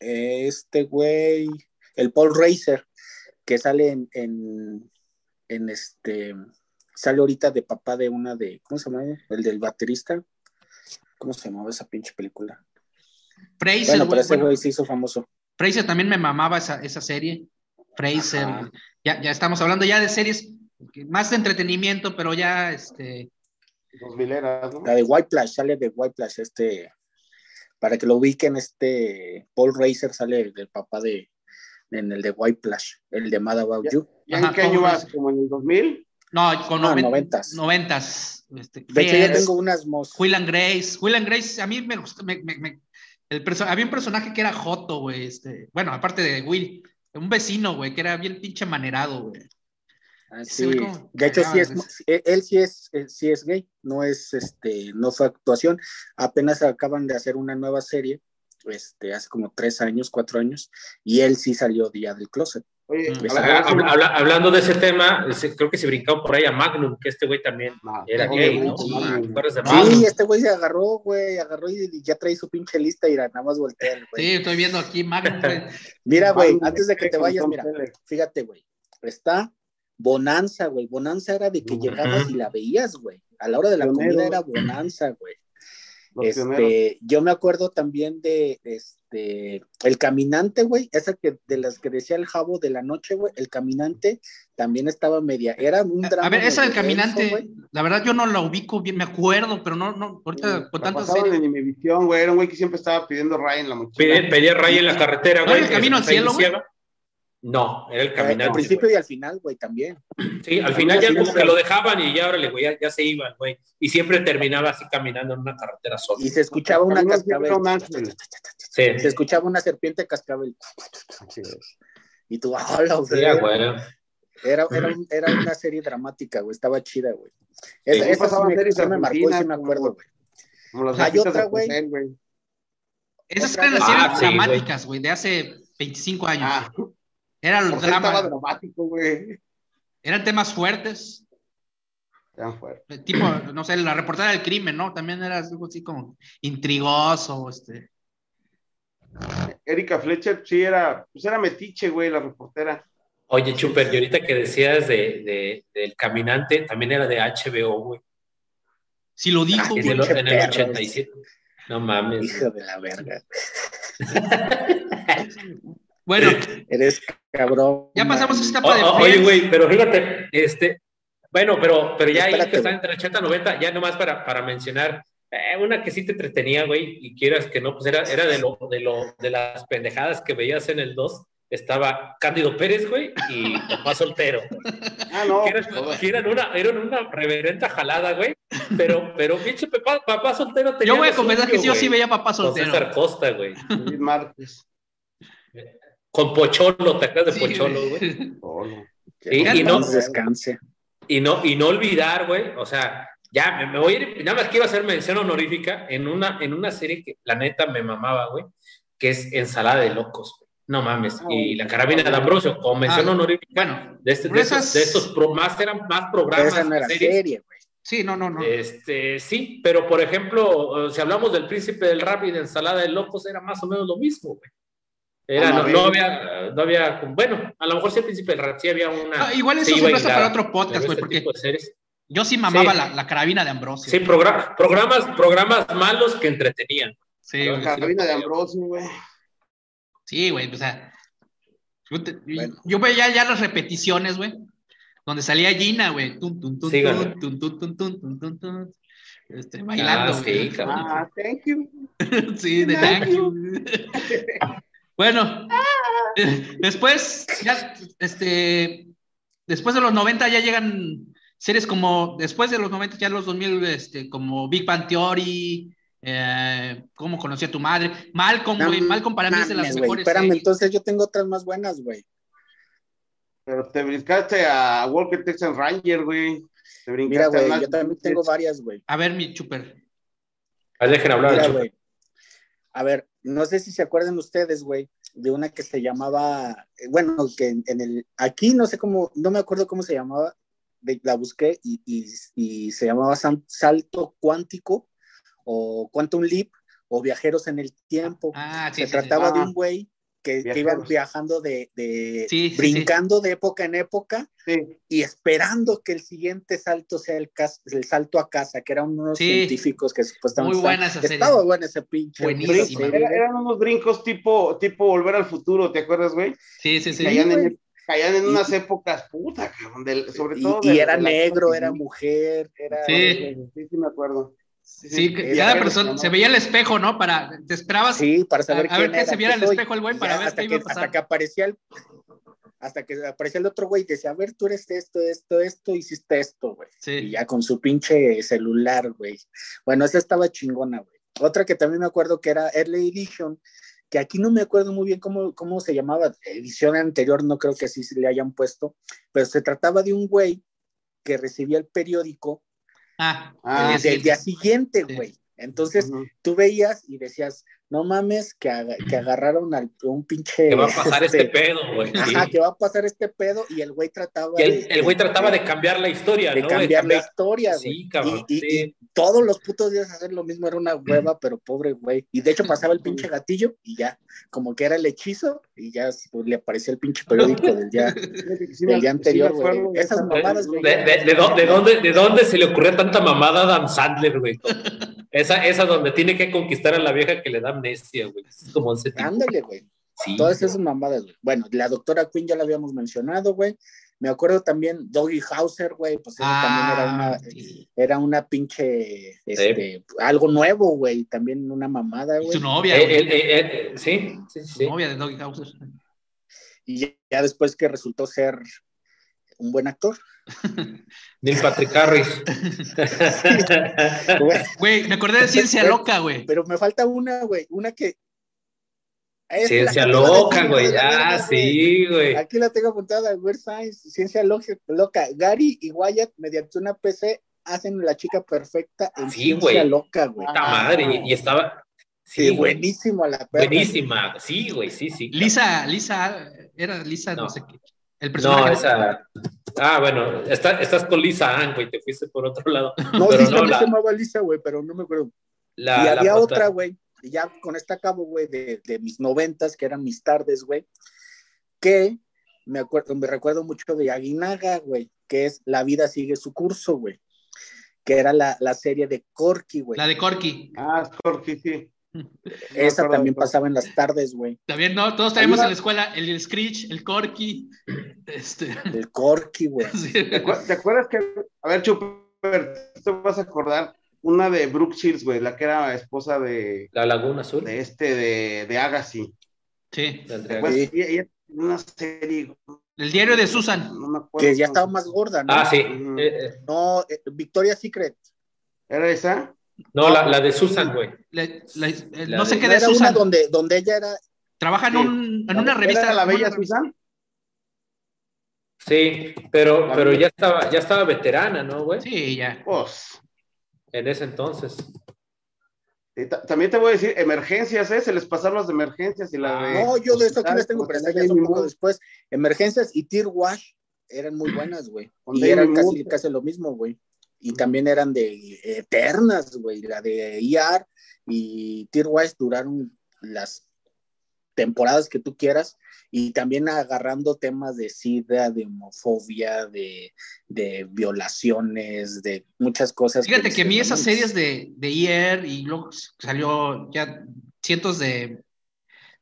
este güey, el Paul Racer, que sale en, en, en este, sale ahorita de papá de una de, ¿cómo se llama? El del baterista. ¿Cómo se llamaba esa pinche película? Fraser, Bueno, pero ese bueno, güey se hizo famoso. Fraser también me mamaba esa, esa serie. Fraser. Ajá. Ya, ya estamos hablando ya de series más de entretenimiento, pero ya este. Dos mileras, ¿no? La de White Plash, sale de White Plash, este, para que lo ubiquen, este, Paul Racer sale del papá de, en el de White Plash, el de Mad About Ya. You. ¿Y en Ajá, qué año ¿cómo vas? ¿Como en el 2000? No, con noven- noventas. noventas. Este, De hecho, yo tengo unas mos. Will and Grace. Will and Grace, a mí me gustó. me- me- me- el había un personaje que era Joto, güey. Este, bueno, aparte de Will, un vecino, güey, que era bien pinche manerado, güey. Ah, sí. güey como De hecho, sí es, él él sí es, él sí es gay, no es, este, no fue actuación. Apenas acaban de hacer una nueva serie, este, hace como tres años, cuatro años, y él sí salió día del closet. Oye, Mm. Habla- habla- hablando de ese tema, ese- creo que se brincó por ahí a Magnum, que este güey también No, era gay, ¿no? sí, ¿Te acuerdas de Ah, este güey se agarró, güey, agarró y, y ya trae su pinche lista y nada más voltea, güey. Sí, estoy viendo aquí Magnum, güey. Mira, güey, antes de que te vayas, mira, fíjate, güey, está Bonanza, güey. Bonanza era de que llegabas y la veías, güey. A la hora de la Pionero. comida era Bonanza, güey. Este, yo me acuerdo también de este El Caminante, güey, esa que de las que decía el jabo de la noche, güey, El Caminante también estaba media, era un drama. A ver, esa del caminante, güey. la verdad yo no la ubico bien, me acuerdo, pero no, no, ahorita con La tantas series. en Imevisión, güey. Era un güey que siempre estaba pidiendo ray en la mochila. Pedía, pedía raya en la carretera, ¿No güey. era el camino al cielo, güey? No, era el Al caminante. principio güey. y al final, güey, también. Sí, al final ya Sí, como sí. que lo dejaban y ya, órale, güey, ya, ya se iban, güey. Y siempre terminaba así caminando en una carretera sola. Y se escuchaba una cascabel. Sí, Se escuchaba una serpiente cascabel. Y tú, hola, sí, güey. güey. Era, era, un- era una serie dramática, güey. Estaba chida, güey. Esa, esa sí me, series sí me marcó y sí me acuerdo, güey. Como las Hay otra, güey. Esas eran las series Ah, sí, güey. dramáticas, güey, de hace 25 años. Ah, Eran los dramas, dramático, güey. eran temas fuertes, Ya fue. eh, tipo, no sé, la reportera del crimen, ¿no? También era algo así como intrigoso, este. Erika Fletcher, sí, era, pues era metiche, güey, la reportera. Oye, Chuper, y ahorita que decías de, de- del caminante, también era de HBO, güey. Si lo dijo, Ah, güey. en el perro. 87. No mames. Hijo de la verga. Bueno, Eres cabrón. ya pasamos esta etapa de o- oye, güey, pero fíjate, este, bueno, pero, pero ya ahí Espérate, que está güey. entre 80 y 90, ya nomás para, para mencionar, eh, una que sí te entretenía, güey, y quieras que no, pues era, era de lo, de lo, de las pendejadas que veías en el 2, estaba Cándido Pérez, güey, y Papá Soltero. Ah, no. que eran, pues, que eran una, eran una reverenta jalada, güey, pero, pero pinche papá, papá soltero tenía Yo voy a confesar que yo sí veía papá Con soltero. César Costa, güey. Márquez. Con Pocholo, ¿te acuerdas de Sí, Pocholo, güey? Que Y- no- descanse. Y no, y no olvidar, güey, o sea, ya me, me voy a ir, nada más quiero hacer mención honorífica en una, en una serie que la neta me mamaba, güey, que es Ensalada de Locos, güey. No mames. Y la carabina de Ambrosio, como mención Ah, honorífica Bueno, de, este, de, estos, esas- de estos pro- más, eran más programas, esa no era series. serie, güey. sí, no, no, no. Este, sí, pero por ejemplo, eh, si hablamos del príncipe del rap y de ensalada de locos, era más o menos lo mismo, güey. Era, no, no, no había, no había, bueno, a lo mejor sí el príncipe del rap sí había una. Ah, igual eso se hilada, para otro podcast, pero güey, este porque tipo de series- yo sí mamaba Sí. La, la carabina de Ambrosio. Sí, progra- programas, programas malos que entretenían. Sí, güey, La sí. carabina de Ambrosio, güey. Sí, güey, o sea, Yo, te- Bueno. yo veía ya las repeticiones, güey. Donde salía Gina, güey. Este, bailando. Ah, güey. sí. Ah, thank you. Sí, de Thank thank you. Bueno, eh, después, ya, este, después de los 90 ya llegan series como, después de los 90 ya los 2000, este, como Big Bang Theory, eh, Cómo conocí a tu madre, Malcolm, No güey, Malcolm para mí es de las mejores Espérame, series. entonces yo tengo otras más buenas, güey. Pero te brincaste a Walker Texas Ranger, güey. Te Mira, brincaste a güey, yo también tengo varias, güey. A ver, mi chuper. Ah, dejen hablar. Mira, güey. A ver, no sé si se acuerdan ustedes, güey, de una que se llamaba, eh, bueno, que en, en el, aquí no sé cómo, no me acuerdo cómo se llamaba, de- la busqué y, y- y se llamaba San- Salto Cuántico o Quantum Leap o Viajeros en el Tiempo. Ah, sí, se sí, sí. trataba de Ah. un güey que, que iba Viajeros. viajando de, de- Sí, sí, brincando de época en época Sí, y esperando que el siguiente salto sea el, cas- el salto a casa, que eran unos Sí. científicos que supuestamente Muy buena esa serie. estaba buena ese pinche. Era- güey. eran unos brincos tipo, tipo volver al futuro, ¿te acuerdas, güey? Sí, sí, sí. caían, güey. en, caían en Y- unas épocas, puta, cabrón, del- sobre Y, todo. y de- era de la- negro, era mujer, era. Sí. Sí, sí, me acuerdo. Sí, que Era- cada persona ¿no? se veía el espejo, ¿no? Para, te esperabas Sí, para saber A- a ver quién que era, se viera el soy. espejo el güey Y para ya ver hasta qué iba a que, pasar. Hasta que aparecía el. Hasta que aparecía el otro güey y decía, a ver, tú eres esto, esto, esto, hiciste esto, güey. Y Sí. ya con su pinche celular, güey. Bueno, esa estaba chingona, güey. Otra que también me acuerdo que era Early Edition, que aquí no me acuerdo muy bien cómo, cómo se llamaba. Edición anterior no creo que así se le hayan puesto, pero se trataba de un güey que recibía el periódico Ah, Ah, el día del día siguiente. güey. Entonces tú veías y decías, no mames, que, aga- que agarraron al, un pinche. Que va a pasar este pedo, güey. Ajá, que va a pasar este pedo y el güey trataba Y de. el, el güey trataba de cambiar la historia, de ¿no? cambiar la historia, güey. Sí, cabrón. Y, y- sí. y todos los putos días hacer lo mismo era una hueva, pero pobre güey. Y de hecho pasaba el pinche gatillo y ya, como que era el hechizo y ya pues, le aparecía el pinche periódico del día, del día anterior, güey. de Esas esa- mamadas, ¿De, güey. de- de dó- de dónde, ¿De dónde se le ocurrió tanta mamada a Adam Sandler, güey? Esa, esa donde tiene que conquistar a la vieja que le da amnesia, güey. Es como ese tipo. Ándale, güey. Sí, Todas güey. esas mamadas, güey. Bueno, la doctora Quinn ya la habíamos mencionado, güey. Me acuerdo también Doggy Hauser, güey, pues eso también era Ah, una, sí. era una pinche, este, algo nuevo, güey, también una mamada, güey. su novia, Eh, eh, eh, eh, sí, sí, Su novia de Doggy Hauser. Y ya, ya después que resultó ser un buen actor. Neil Patrick Harris. Güey, Güey, me acordé de Ciencia Loca, güey. Pero me falta una, güey, una que... Es Ciencia loca, güey. Ah, sí, güey. Aquí la tengo apuntada, Weird Science, Ciencia Loca, loca. Gary y Wyatt, mediante una PC, hacen la chica perfecta en Sí, Ciencia güey. Loca, güey. Puta madre. Y, y estaba. Sí, Sí, güey. buenísimo la perra. Buenísima. Sí, güey, sí, sí. Lisa, Lisa, era Lisa, no, No. sé qué. El personaje. No, esa. Ah, bueno, está- estás con Lisa Ann, güey, te fuiste por otro lado. No, Pero sí, no, la- se llamaba Lisa, güey, pero no me acuerdo. La, y la había otra, güey, y ya con esta acabo, güey, de, de mis noventas, que eran mis tardes, güey, que me acuerdo, me recuerdo mucho de Aguinaga, güey, que es La vida sigue su curso, güey, que era la, la serie de Corky, güey. La de Corky. Ah, Scorky, sí. Esa también pasaba en las tardes, güey. También, ¿no? Todos tenemos Hay en la escuela el, el Screech, el Corky. Este. El Corky, güey. sí. ¿Te acuer- te acuerdas que, a ver, Chuper, te vas a acordar una de Brooke Shields, güey, la que era esposa de, La Laguna Azul. de este, de, de Agassi. Sí. Ella tenía una serie, El diario de Susan. no me acuerdo. Que ya estaba más gorda, ¿no? Ah, sí. Eh, eh, No, eh, Victoria's Secret. ¿Era esa? no, la, la de Susan, güey. La- la- eh, La no sé de- qué ¿No de era una Susan. donde, donde ella era... Trabaja en, Sí. un, en una revista. ¿Era la una bella. Susan? Sí, pero, pero ya estaba, ya estaba veterana, ¿no, güey? Sí, ya. Pues, En ese entonces. y también te voy a decir, emergencias, ¿eh? Se les pasaron las de emergencias y la Ah, de... No, yo de eso aquí las tengo, son un poco después. Emergencias y Tear Wash eran muy buenas, güey. Y eran casi, casi lo mismo, güey. Y también eran de eternas, güey. La de ER y Tear Wash duraron las temporadas que tú quieras. Y también agarrando temas de sida, de homofobia, de, de violaciones, de muchas cosas. Fíjate que a mí esas "No series mames". de, de IR y luego salió ya cientos de,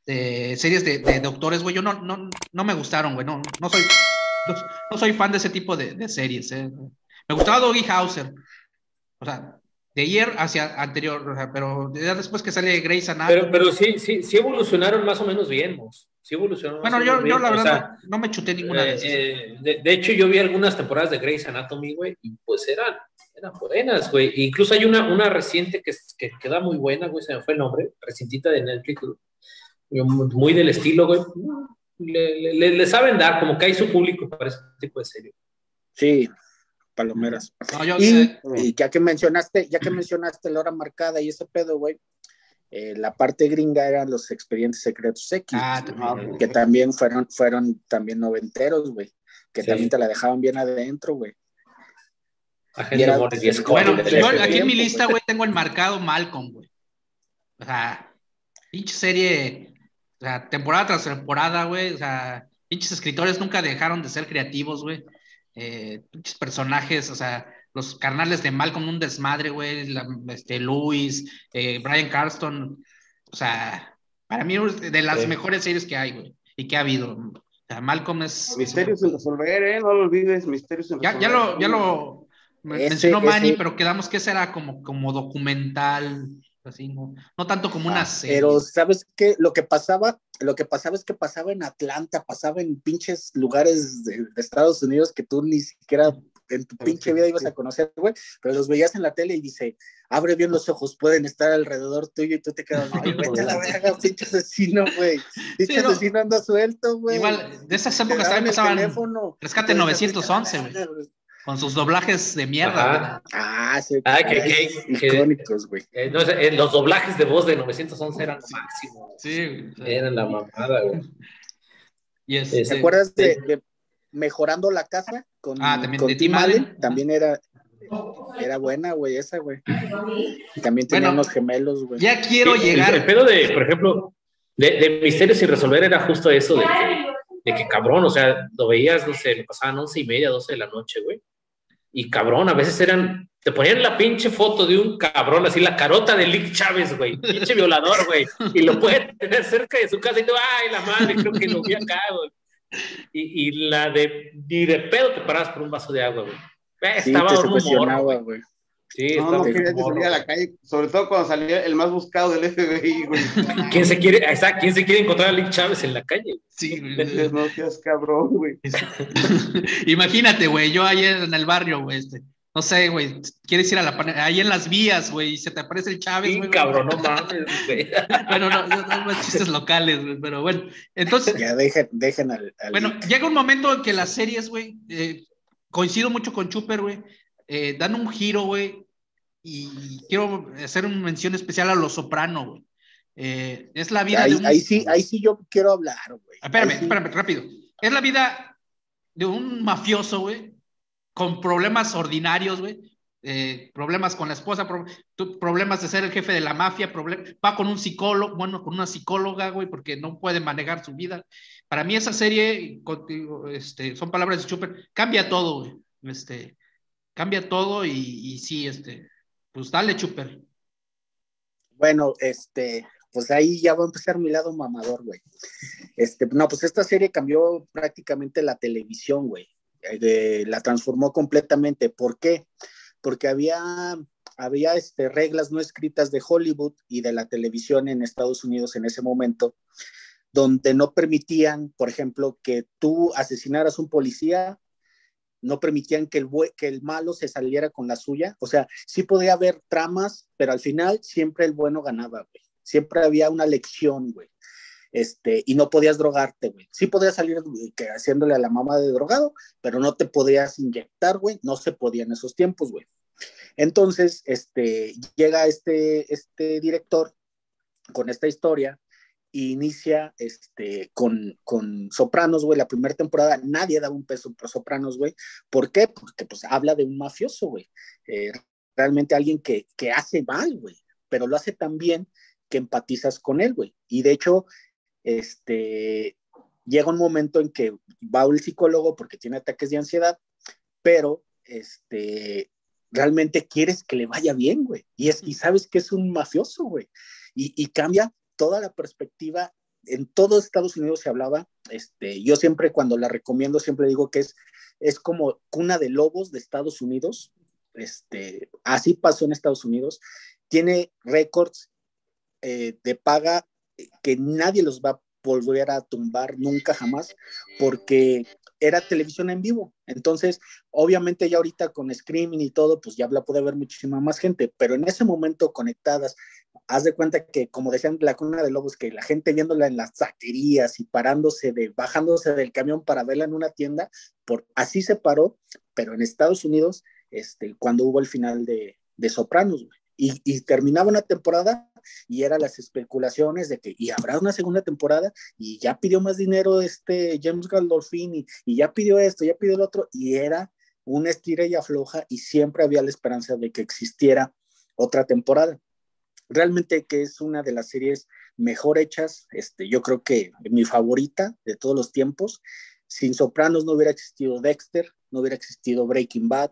series de, doctores, güey, yo no, no, no me gustaron, güey, no, no soy, no, soy fan de ese tipo de, series, eh. Me gustaba Doggy Hauser, o sea, de ayer hacia anterior, pero ya después que sale Grey's Anatomy. Pero, pero sí, sí, sí evolucionaron más o menos bien, Sí evolucionaron. Bueno, yo, yo, la verdad no, me chuté ninguna de eh, eh, de, hecho, yo vi algunas temporadas de Grey's Anatomy, güey, y pues eran, eran buenas, güey. Incluso hay una, una reciente que, que queda muy buena, güey, se me fue el nombre, recientita de Netflix, muy del estilo, güey. Le, le, le, saben dar, como que hay su público para ese tipo de serie. Sí, palomeras. y, ya que mencionaste, ya que mencionaste la hora marcada y ese pedo, güey, eh, la parte gringa eran los expedientes secretos X, ah, que también fueron, fueron también noventeros, güey, que también te la dejaban bien adentro, güey. bueno, yo aquí en mi lista, güey, tengo el marcado Malcolm, güey. O sea, pinche serie, o sea, temporada tras temporada, güey, o sea, pinches escritores nunca dejaron de ser creativos, güey. Eh, personajes, o sea, los carnales de Malcolm, un desmadre, güey, este, Luis, eh, Brian Carston, o sea, para mí de las mejores series que hay, güey, y que ha habido. O sea, Malcolm es... Misterios en resolver, ¿eh? No lo olvides, misterios en ya, Ya lo, ya lo mencionó Manny, pero quedamos que será como, como documental, así, no, no tanto como una ah, serie. Pero, ¿sabes qué? Lo que pasaba, lo que pasaba es que pasaba en Atlanta, pasaba en pinches lugares de, Estados Unidos que tú ni siquiera en tu pinche vida ibas a conocer, güey, pero los veías en la tele y dice, abre bien los ojos, pueden estar alrededor tuyo y tú te quedas, vete a la verga, pinche asesino, güey, pinche asesino anda suelto, güey. Igual, de esas épocas también pasaban Rescate 911, güey. Con sus doblajes de mierda. Ah, sí. Ah, que, que, icónicos, güey. Eh, no, eh, los doblajes de voz de 911 eran lo máximo. Sí. Eran la mamada, güey. ¿Te este, acuerdas de, Mejorando la Casa? Con, ah, también de Tim Allen. También era, era buena, güey, esa, güey. También tenía unos gemelos, güey. Ya quiero llegar. El, pedo de, por ejemplo, de, de Misterios sin resolver era justo eso de que, de que cabrón, o sea, lo veías, no sé, lo pasaban once y media, doce de la noche, güey. Y cabrón, a veces eran, te ponían la pinche foto de un cabrón, así la carota de Lick Chávez, güey, pinche violador, güey, y lo puede tener cerca de su casa y tú, ay, la madre, creo que lo vi acá, güey. Y, y la de, ni de pedo te parabas por un vaso de agua, güey. Estaba sí, un güey. Sí, no, no quería que saliera a la calle, sobre todo cuando salía el más buscado del FBI, güey. ¿Quién se quiere, está, ¿quién se quiere encontrar a Lick Chávez en la calle? Sí, güey. No seas cabrón, güey. Imagínate, güey, yo ayer en el barrio, güey, este, no sé, güey, quieres ir a la ahí en las vías, güey, y se te aparece el Chávez, güey. cabrón, no mames, güey. bueno, no, no, no, chistes locales, güey, pero bueno, entonces. Ya dejen, dejen al. bueno, llega un momento en que las series, güey, eh, coincido mucho con Chuper, güey, eh, dan un giro, güey, y quiero hacer una mención especial a Los Soprano, güey. Eh, es la vida ahí, de un... Ahí sí, ahí sí yo quiero hablar, güey. Espérame, espérame, rápido. Es la vida de un mafioso, güey, con problemas ordinarios, güey. Eh, problemas con la esposa, problemas de ser el jefe de la mafia, va con un psicólogo, bueno, con una psicóloga, güey, porque no puede manejar su vida. Para mí esa serie, este, son palabras de Chuper, cambia todo, güey. Este, cambia todo y, sí, este, pues dale, Chuper. Bueno, este, pues ahí ya va a empezar mi lado mamador, güey. Este, no, pues esta serie cambió prácticamente la televisión, güey. Eh, la transformó completamente. ¿Por qué? Porque había, había este, reglas no escritas de Hollywood y de la televisión en Estados Unidos en ese momento, donde no permitían, por ejemplo, que tú asesinaras un policía no permitían que el, que el malo se saliera con la suya. O sea, sí podía haber tramas, pero al final siempre el bueno ganaba, güey. Siempre había una lección, güey. Este, y no podías drogarte, güey. Sí podías salir que, haciéndole a la mamá de drogado, pero no te podías inyectar, güey. No se podía en esos tiempos, güey. Entonces, este, llega este, este director con esta historia inicia este, con, con Sopranos, güey, la primera temporada, nadie da un peso por Sopranos, güey. ¿Por qué? Porque pues habla de un mafioso, güey. Eh, realmente alguien que, que hace mal, güey, pero lo hace tan bien que empatizas con él, güey. Y de hecho, este, llega un momento en que va el psicólogo porque tiene ataques de ansiedad, pero este, realmente quieres que le vaya bien, güey. Y, es, y sabes que es un mafioso, güey. Y, y, cambia toda la perspectiva en todo Estados Unidos se hablaba, este, yo siempre cuando la recomiendo, siempre digo que es, es como cuna de lobos de Estados Unidos, este, así pasó en Estados Unidos, tiene récords eh, de paga que nadie los va a volver a tumbar nunca jamás, porque era televisión en vivo. Entonces, obviamente ya ahorita con streaming y todo, pues ya la puede ver muchísima más gente, pero en ese momento conectadas, haz de cuenta que, como decían la cuna de lobos, que la gente viéndola en las taquerías y parándose de, bajándose del camión para verla en una tienda, por, así se paró, pero en Estados Unidos, este, cuando hubo el final de, de Sopranos, y, terminaba una temporada y eran las especulaciones de que y habrá una segunda temporada y ya pidió más dinero este James Gandolfini y ya pidió esto, ya pidió el otro y era una estira y afloja y siempre había la esperanza de que existiera otra temporada. Realmente que es una de las series mejor hechas, este, yo creo que mi favorita de todos los tiempos. Sin Sopranos no hubiera existido Dexter, no hubiera existido Breaking Bad,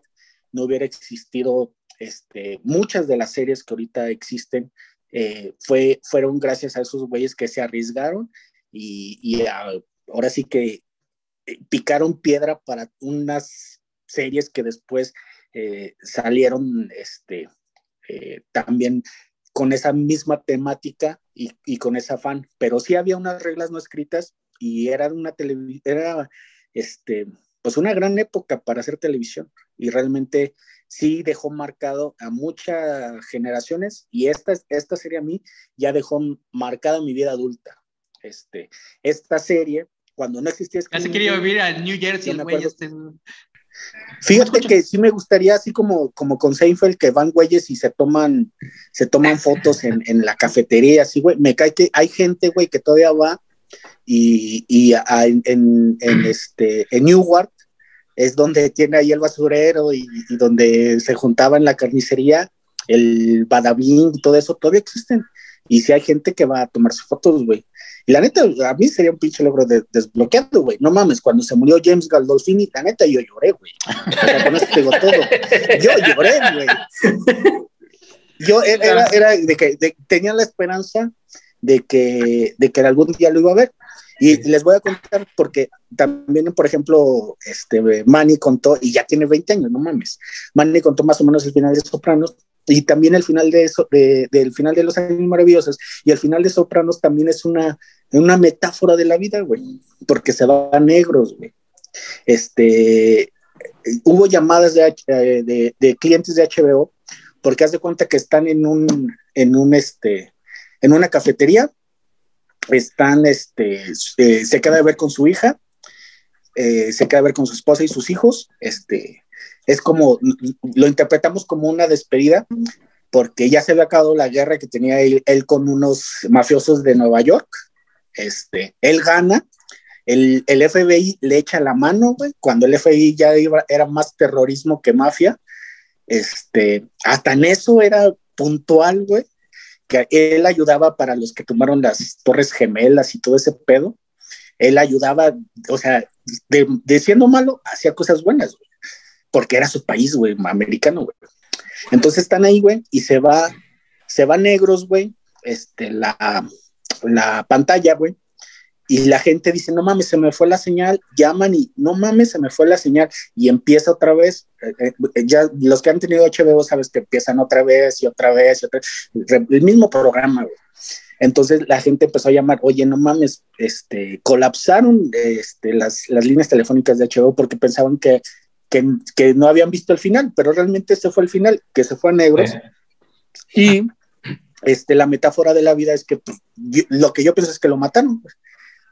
no hubiera existido este, muchas de las series que ahorita existen eh, fue, fueron gracias a esos güeyes que se arriesgaron y, ahora sí que eh, picaron piedra para unas series que después eh, salieron este, también con esa misma temática y, y, con ese afán, pero sí había unas reglas no escritas y era una televisión, era este, pues una gran época para hacer televisión y realmente sí dejó marcado a muchas generaciones y esta, esta serie a mí ya dejó marcada mi vida adulta. Este, esta serie, cuando no existía... Ya se quería vivir a New Jersey, güey. Este... Fíjate que sí me gustaría, así como, como con Seinfeld, que van güeyes y se toman, se toman fotos en, en la cafetería, así, güey. Me cae que hay gente, güey, que todavía va y, y en, en, este, en Newark es donde tiene ahí el basurero y, donde se juntaba en la carnicería, el badabín y todo eso, todavía existen. Y si hay gente que va a tomarse fotos, güey. Y la neta, a mí sería un pinche logro de, desbloqueado, güey. No mames, cuando se murió James Galdolfini, la neta, yo lloré, güey. con eso te digo todo. Yo lloré, güey. Yo era, era de que tenía la esperanza de que, de que algún día lo iba a ver. Y les voy a contar porque también, por ejemplo, este, Manny contó, y ya tiene 20 años, no mames. Manny contó más o menos el final de Sopranos y también el final de, eso, de, del final de Los Años Maravillosos. Y el final de Sopranos también es una, una metáfora de la vida, güey, porque se van negros, güey. Este, hubo llamadas de, de, de, clientes de HBO porque haz de cuenta que están en un, en un, este, en una cafetería están, este, eh, se queda de ver con su hija, eh, se queda de ver con su esposa y sus hijos, este, es como, lo interpretamos como una despedida, porque ya se había acabado la guerra que tenía él, con unos mafiosos de Nueva York, este, él gana, el, el FBI le echa la mano, cuando el FBI ya iba, era más terrorismo que mafia, este, hasta en eso era puntual, güey, que él ayudaba para los que tomaron las Torres Gemelas y todo ese pedo. Él ayudaba, o sea, de, siendo malo, hacía cosas buenas, güey, porque era su país, güey, americano, güey. Entonces están ahí, güey, y se va, se va negros, güey, este, la, la pantalla, güey, y la gente dice, no mames, se me fue la señal, llaman y no mames, se me fue la señal y empieza otra vez. Eh, eh, ya los que han tenido HBO sabes que empiezan otra vez y otra vez y otra vez, el mismo programa, güey. Entonces la gente empezó a llamar, oye, no mames, este, colapsaron este, las, las líneas telefónicas de HBO porque pensaban que, que, que, no habían visto el final, pero realmente ese fue el final, que se fue a negros. Y este, la metáfora de la vida es que pues, lo que yo pienso es que lo mataron. Pues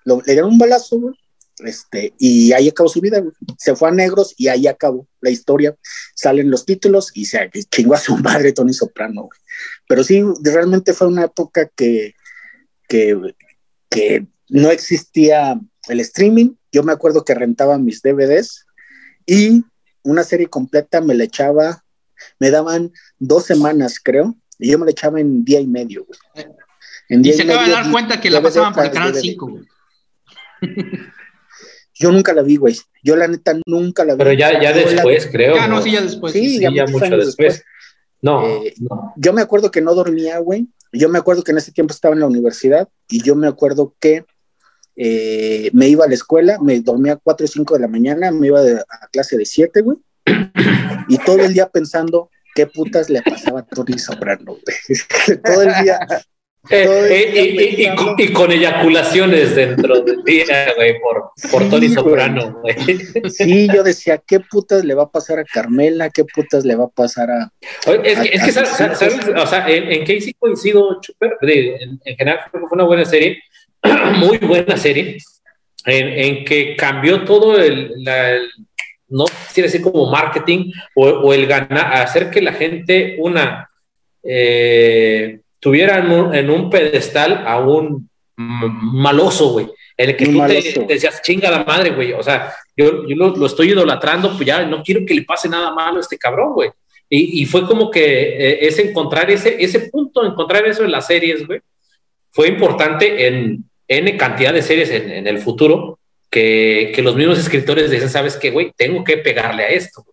le dieron un balazo, este, y ahí acabó su vida, Se fue a negros y ahí acabó la historia. Salen los títulos y se chingó a su madre Tony Soprano, Pero sí, realmente fue una época que, que, que no existía el streaming. Yo me acuerdo que rentaba mis DVDs y una serie completa me la echaba, me daban dos semanas, creo, y yo me la echaba en día y medio, En y se acaba de dar cuenta que la pasaban por el canal 5, yo nunca la vi, güey. Yo la neta nunca la vi. Pero ya, ya después, creo. Ya, no, sí, ya después. Sí, ya, mucho después. Eh, no, Yo me acuerdo que no dormía, güey, yo me acuerdo que en ese tiempo estaba en la universidad y yo me acuerdo que eh, me iba a la escuela, me dormía a 4 o 5 de la mañana, me iba a clase de 7, güey, y todo el día pensando qué putas le pasaba a Tony Soprano, güey. todo el día eh, eh, y, con, eyaculaciones dentro del día, güey, por, por Tony Soprano, güey. Sí, yo decía, ¿qué putas le va a pasar a Carmela? ¿Qué putas le va a pasar a. es, que, ¿sabes? O sea, en, en Casey coincido, en, en general fue una buena serie, muy buena serie, en, en que cambió todo el, no quiere decir como marketing o, o el ganar, hacer que la gente, una. Eh, tuviera en un, pedestal a un maloso, güey. En el que tú te, decías, chinga la madre, güey. O sea, yo, yo lo, estoy idolatrando, pues ya no quiero que le pase nada malo a este cabrón, güey. Y, y, fue como que eh, es encontrar ese, ese punto, encontrar eso en las series, güey. Fue importante en N cantidad de series en, en el futuro que, que, los mismos escritores decían, ¿sabes qué, güey? Tengo que pegarle a esto.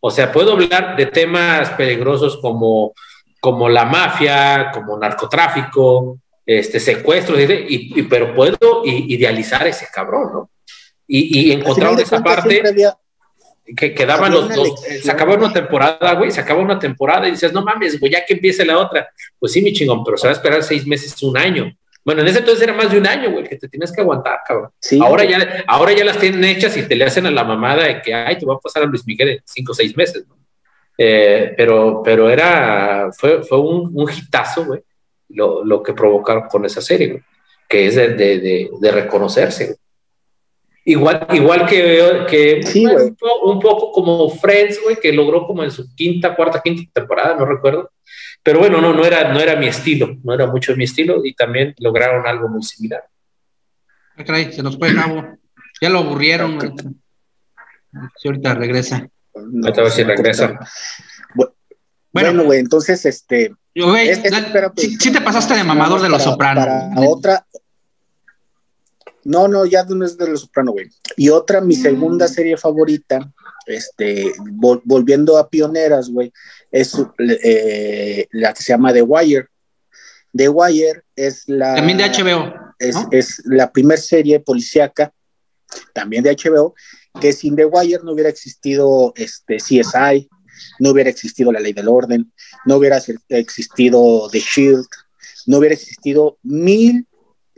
O sea, puedo hablar de temas peligrosos como como la mafia, como narcotráfico, este, secuestros, y, pero puedo idealizar ese cabrón, ¿no? Y, y encontrar esa parte que quedaban los, dos, se acababa una temporada, güey, se acaba una temporada y dices, no mames, güey, ya que empiece la otra. Pues sí, mi chingón, pero se va a esperar seis meses, un año. Bueno, en ese entonces era más de un año, güey, que te tienes que aguantar, cabrón. ahora, ya, ahora ya las tienen hechas y te le hacen a la mamada de que, ay, te va a pasar a Luis Miguel en cinco o seis meses, ¿no? Eh, pero, pero era, fue, fue un, un hitazo, güey, lo, lo, que provocaron con esa serie, güey, que es de, de, de, reconocerse, Igual, igual que, que un, poco como Friends, güey, que logró como en su quinta, cuarta, quinta temporada, no recuerdo. Pero bueno, no, no, era, no era mi estilo, no era mucho mi estilo y también lograron algo muy similar. Ah, se nos fue cabo. Ya lo aburrieron. Güey. ahorita regresa. Ahorita a ver si regresa. Bueno, güey, entonces, este. Güey, sí, te pasaste de mamador de los sopranos. Para otra. No, no, ya no es de los sopranos, güey. Y otra, mi segunda mm. serie favorita, este, volviendo a pioneras, güey, es eh, la que se llama The Wire. The Wire es la. También de HBO. Es, es la primera serie policíaca, también de HBO, que sin The Wire no hubiera existido este, CSI, no hubiera existido la ley del orden, no hubiera existido The Shield, no hubiera existido mil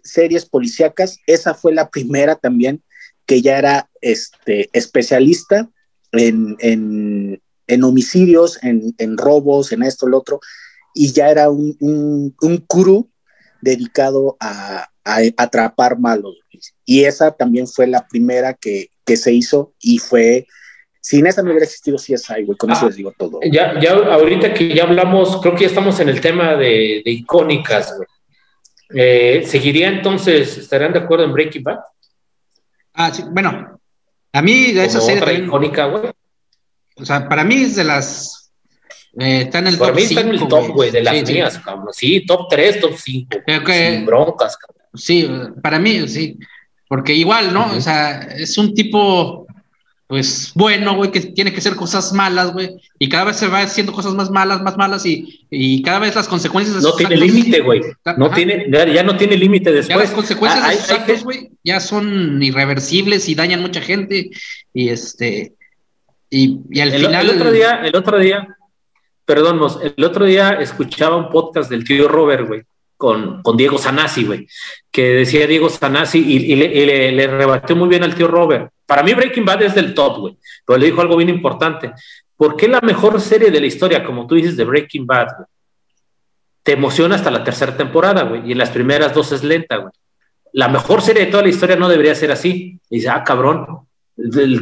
series policíacas. Esa fue la primera también que ya era este, especialista en, en, en homicidios, en, en, robos, en esto, lo otro, y ya era un, un, un crew dedicado a, a, atrapar malos. Y esa también fue la primera que, que se hizo y fue sin esa no hubiera existido CSI, güey, con eso ah, les digo todo. Ya, ya ahorita que ya hablamos, creo que ya estamos en el tema de, de icónicas, güey. Eh, ¿Seguiría entonces, estarían de acuerdo en Breaking Bad? Ah, sí, bueno, a mí de esa serie. Otra icónica, güey. O sea, para mí es de las. Eh, está en el Para mí está en el top, güey, de las mías, sí. cabrón. Sí, top 3, top 5. sin broncas, cabrón. Sí, para mí, sí. Porque igual, ¿no? O sea, es un tipo pues bueno, güey, que tiene que hacer cosas malas, güey, y cada vez se va haciendo cosas más malas, más malas, y, y cada vez las consecuencias... no tiene límite, güey, no tiene, ya, no tiene límite después. Ya las consecuencias ah, de sus actos, güey, ya son irreversibles y dañan mucha gente, y este, y, y al final... El otro día, el otro día, perdón, el otro día escuchaba un podcast del tío Robert, güey, con, con, Diego Sanasi, güey, que decía Diego Sanasi y, le, le, rebatió muy bien al tío Robert. Para mí Breaking Bad es del top, güey, pero le dijo algo bien importante. ¿Por qué la mejor serie de la historia, como tú dices, de Breaking Bad, güey, te emociona hasta la tercera temporada, güey, y en las primeras dos es lenta, güey? La mejor serie de toda la historia no debería ser así. Y dice, ah, cabrón,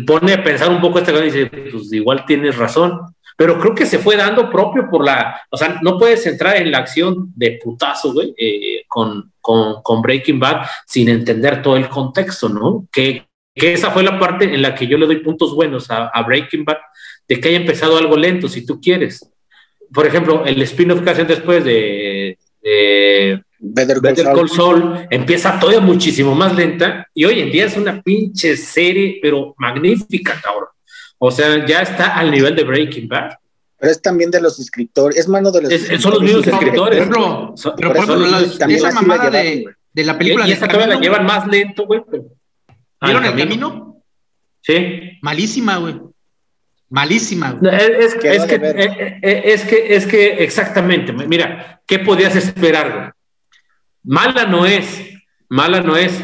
pone a pensar un poco este y dice, pues igual tienes razón pero creo que se fue dando propio por la, o sea, no puedes entrar en la acción de putazo, güey, eh, con, con, con, Breaking Bad sin entender todo el contexto, ¿no? Que, que, esa fue la parte en la que yo le doy puntos buenos a, Breaking Bad, de que haya empezado algo lento, si tú quieres. Por ejemplo, el spin-off que hacen después de, de Better, Call, Saul empieza todavía muchísimo más lenta y hoy en día es una pinche serie, pero magnífica, cabrón. O sea, ya está al nivel de Breaking Bad. Pero es también de los escritores, es mano de los es, Son los mismos escritores. Pero, pero por ejemplo, esa mamada de, de, la película. Y, y esa todavía la llevan más lento, güey. ¿Vieron el camino? Sí. Malísima, güey. Malísima. Es, que, es, que, eh, eh, es, que, es que, exactamente, mira, ¿qué podías esperar? Güey? Mala no es, mala no es,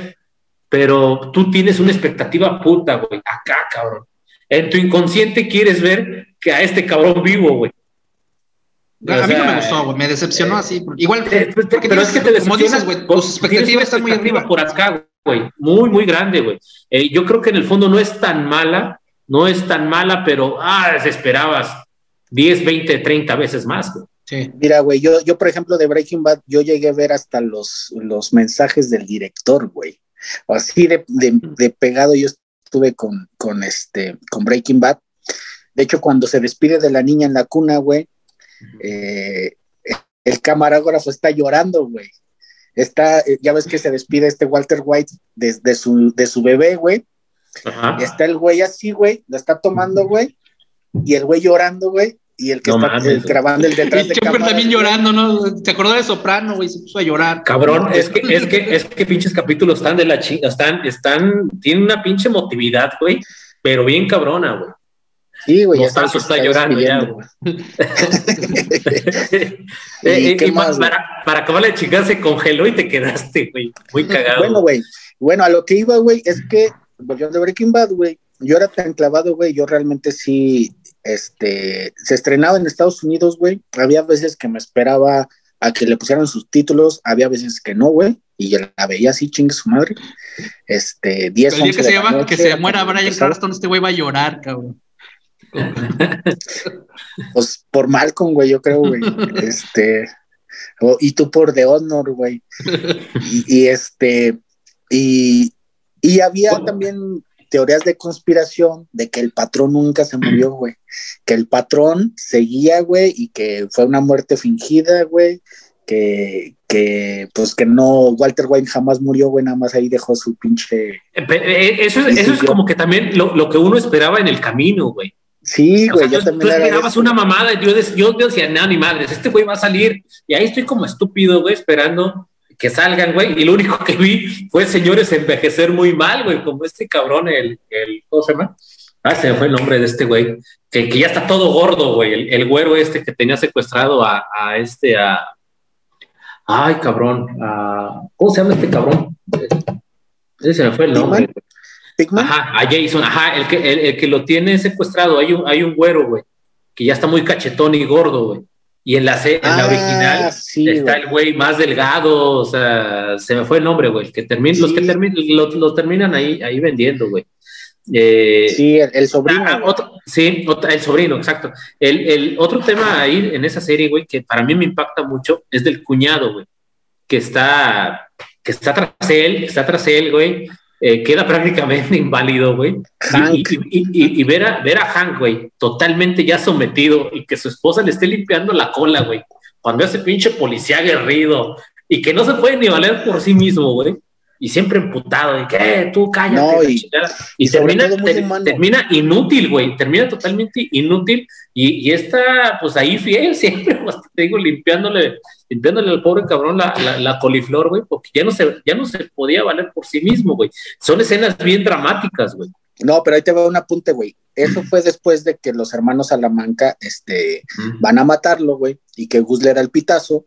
pero tú tienes una expectativa puta, güey, acá, cabrón. En tu inconsciente quieres ver que a este cabrón vivo, güey. a mí no me gustó, güey, me decepcionó eh, así. Igual, pues, pero es que te decepcionas, güey. Tus expectativas están muy arriba. Por acá, güey, muy, muy grande, güey. yo creo que en el fondo no es tan mala, no es tan mala, pero, ah, desesperabas 10, 20, 30 veces más. Sí. Mira, güey, yo, yo, por ejemplo, de Breaking Bad, yo llegué a ver hasta los, los mensajes del director, güey. Así de, de, pegado yo estuve con, con, este, con Breaking Bad. De hecho, cuando se despide de la niña en la cuna, güey, eh, el camarógrafo está llorando, güey. Está, ya ves que se despide este Walter White de, su, de su bebé, güey y está el güey así, güey, lo está tomando, güey, y el güey llorando, güey, y el que está grabando el detrás de cámara. también llorando, ¿no? Se acordó de Soprano, güey, se puso a llorar. Cabrón, es que, es que, es que pinches capítulos están de la chinga, están, están, tienen una pinche motividad, güey, pero bien cabrona, güey. Sí, güey. Mostazo está, está llorando ya, güey. Eh, ¿Y, más, para, para acabar la chingada se congeló y te quedaste, güey. Muy cagado. Bueno, güey. Bueno, a lo que iba, güey, es que volviendo de Breaking Bad, güey, yo era tan clavado, güey, yo realmente sí, este, se estrenaba en Estados Unidos, güey, había veces que me esperaba a que le pusieran sus títulos, había veces que no, güey, y yo la veía así, chingue su madre, este, 10, El día que se, llama, que se muera Brian Carston, este güey va a llorar, cabrón. pues por Malcolm, güey, yo creo, güey, este, y tú por The Honor, güey, y, y este, y, y había también teorías de conspiración de que el patrón nunca se murió, güey. Que el patrón seguía, güey, y que fue una muerte fingida, güey. Que, que, pues que no, Walter White jamás murió, güey, nada más ahí dejó su pinche. Eh, eh, eso, es, eso es como que también lo, lo, que uno esperaba en el camino, güey. Sí, güey, yo también. Tú esperabas una mamada, yo, yo, yo decía, no, ni madres, este güey va a salir, y ahí estoy como estúpido, güey, esperando que salgan, güey. Y lo único que vi fue señores envejecer muy mal, güey, como este cabrón, el, el ¿cómo se llama? Ah, se me fue el nombre de este güey, que, que ya está todo gordo, güey, el, el, güero este que tenía secuestrado a, a, este, a... Ay, cabrón, a... ¿cómo se llama este cabrón? Ese se me fue el nombre. Ajá, a Jason, ajá, el que, el, el, que lo tiene secuestrado, hay un, hay un güero, güey, que ya está muy cachetón y gordo, güey. Y en la, en la ah, original está el güey más delgado, o sea, se me fue el nombre, güey. Que termina, Los que terminan, los, terminan ahí, ahí vendiendo, güey. Eh, sí, el, sobrino. Ah, otro, sí, el sobrino, exacto. El, el, otro tema ahí en esa serie, güey, que para mí me impacta mucho, es del cuñado, güey, que está, que está tras él, que está tras él, güey, eh, queda prácticamente inválido, güey. Y, y, ver, a, ver a Hank, güey, totalmente ya sometido y que su esposa le esté limpiando la cola, güey. Cuando ese pinche policía aguerrido y que no se puede ni valer por sí mismo, güey. Y siempre emputado, de que eh, tú cállate. y, termina, termina inútil, güey. Termina totalmente inútil. Y, y está, pues ahí fiel, siempre, pues, te digo, limpiándole limpiándole al pobre cabrón la, la, coliflor, güey, porque ya no, se, ya no se podía valer por sí mismo, güey. Son escenas bien dramáticas, güey. No, pero ahí te va un apunte, güey. Eso fue después de que los hermanos Salamanca este, van a matarlo, güey, y que Gus le da el pitazo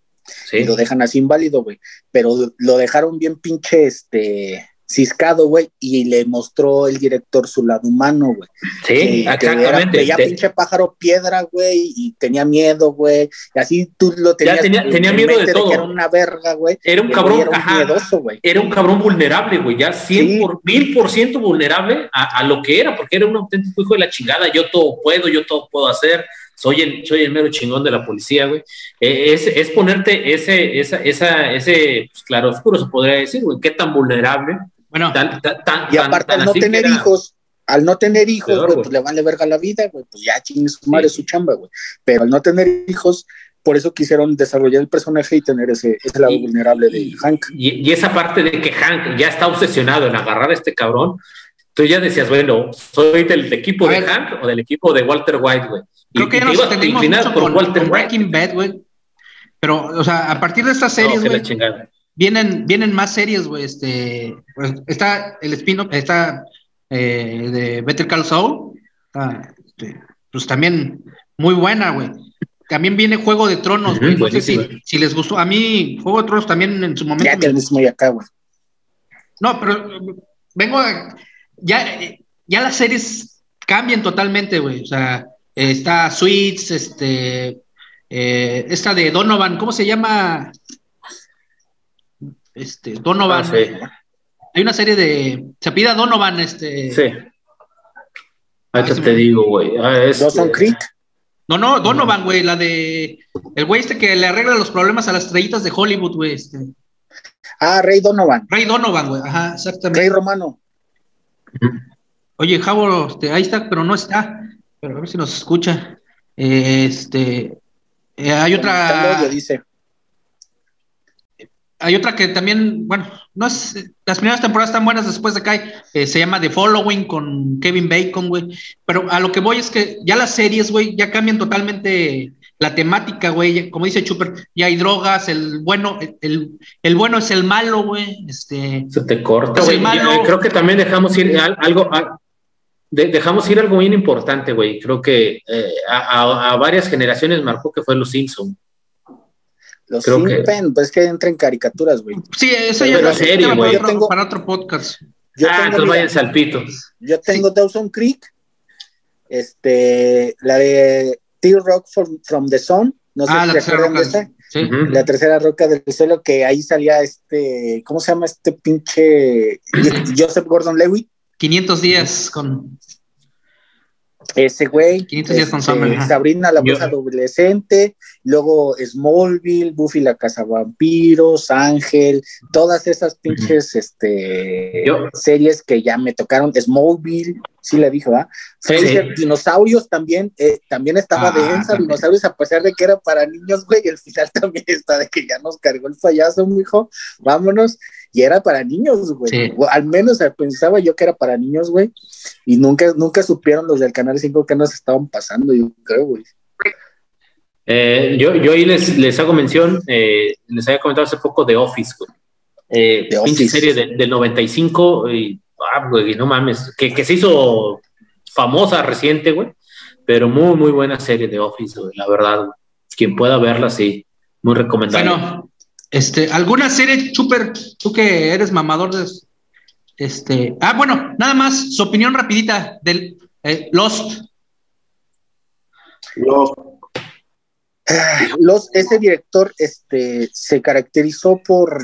y lo dejan así inválido, güey. Pero lo dejaron bien pinche, este, ciscado, güey, y le mostró el director su lado humano, güey. Sí, exactamente. Ya pinche pájaro piedra, güey, y tenía miedo, güey, y así tú lo tenías. Ya tenía, tenía miedo de todo. era una verga, güey. Era un cabrón, era un miedoso, güey. Era un cabrón vulnerable, güey, ya 100 por mil por ciento vulnerable a, a, lo que era, porque era un auténtico hijo de la chingada. Yo todo puedo, yo todo puedo hacer. Soy el, soy el mero chingón de la policía, güey. Eh, es, es, ponerte ese, esa, esa, ese pues, claro oscuro, se podría decir, güey, qué tan vulnerable bueno, y aparte al no tener hijos, al no tener hijos, güey, pues le vale verga la vida, güey, pues ya chingue su madre su chamba, güey. Pero al no tener hijos, por eso quisieron desarrollar el personaje y tener ese, ese lado vulnerable de Hank. Y, y, esa parte de que Hank ya está obsesionado en agarrar a este cabrón, tú ya decías, bueno, ¿soy del equipo de Hank o del equipo de Walter White, güey? Creo que ya nos entendimos mucho por con, Walter con Breaking Bad, güey. Pero, o sea, a partir de estas series, güey, vienen, vienen más series, güey. Este, pues, está el spin está eh, de Better Call Saul. Este, pues también muy buena, güey. También viene Juego de Tronos, güey. no sé si, si, les gustó. A mí, Juego de Tronos también en su momento. Ya tenés muy acá, güey. No, pero vengo a, ya, ya las series cambian totalmente, güey. O sea, está Sweets, este, eh, esta de Donovan, ¿cómo se llama? Este, Donovan. Ah, Hay una serie de, se pide Donovan, este. Sí. Ahorita te digo, güey. Ah, Dawson Creek. No, no, Donovan, güey, la de. El güey este que le arregla los problemas a las estrellitas de Hollywood, güey. Este. Ah, Rey Donovan. Rey Donovan, güey, ajá, exactamente. Rey Romano. Oye, Javo, este, ahí está, pero no está. Pero a ver si nos escucha. Este. Eh, hay otra. Dice. Hay otra que también, bueno, no es, las primeras temporadas están buenas después de Kai, eh, se llama The Following con Kevin Bacon, güey. Pero a lo que voy es que ya las series, güey, ya cambian totalmente la temática, güey. Como dice Chuper, ya hay drogas, el bueno, el, el bueno es el malo, güey. Este, Se te corta, güey. Creo que también dejamos ir algo, dejamos ir algo bien importante, güey. Creo que eh, a, varias generaciones marcó que fue Los Simpson. Los Simpson, pues que entra en caricaturas, güey. Sí, eso ya es serie, güey. Tengo... Para otro podcast. Yo ah, entonces váyanse al pito. Yo tengo Dawson Creek, este, la de T-Rock from, the Sun, no sé ah, si se acuerdan de esa. Sí. La tercera roca del suelo, que ahí salía este, ¿cómo se llama este pinche Joseph Gordon Lewitt? 500 días con. Ese güey. 500 días con este, Sabrina la bruja adolescente, luego Smallville, Buffy la casa vampiros, Ángel, todas esas pinches este, series que ya me tocaron. Smallville, sí le dijo, ¿ah? Dinosaurios también, eh, también estaba de ah, densa, Dinosaurios, a pesar de que era para niños, güey, el final también está de que ya nos cargó el payaso, hijo, vámonos y era para niños, güey. Al menos pensaba yo que era para niños, güey. Y nunca, nunca supieron los del Canal 5 que nos estaban pasando, yo creo, güey. Eh, yo, yo ahí les, les hago mención, eh, les había comentado hace poco de Office, güey. Eh, de Office. serie del 95, y, ah, güey, no mames, que, que se hizo famosa reciente, güey, pero muy, muy buena serie de Office, güey, la verdad. Quien pueda verla, sí, muy recomendable. Bueno, este, ¿alguna serie, Chuper, tú que eres mamador de... Este, ah, bueno, nada más, su opinión rapidita del eh, Lost. Lost. Los, ese director este, se caracterizó por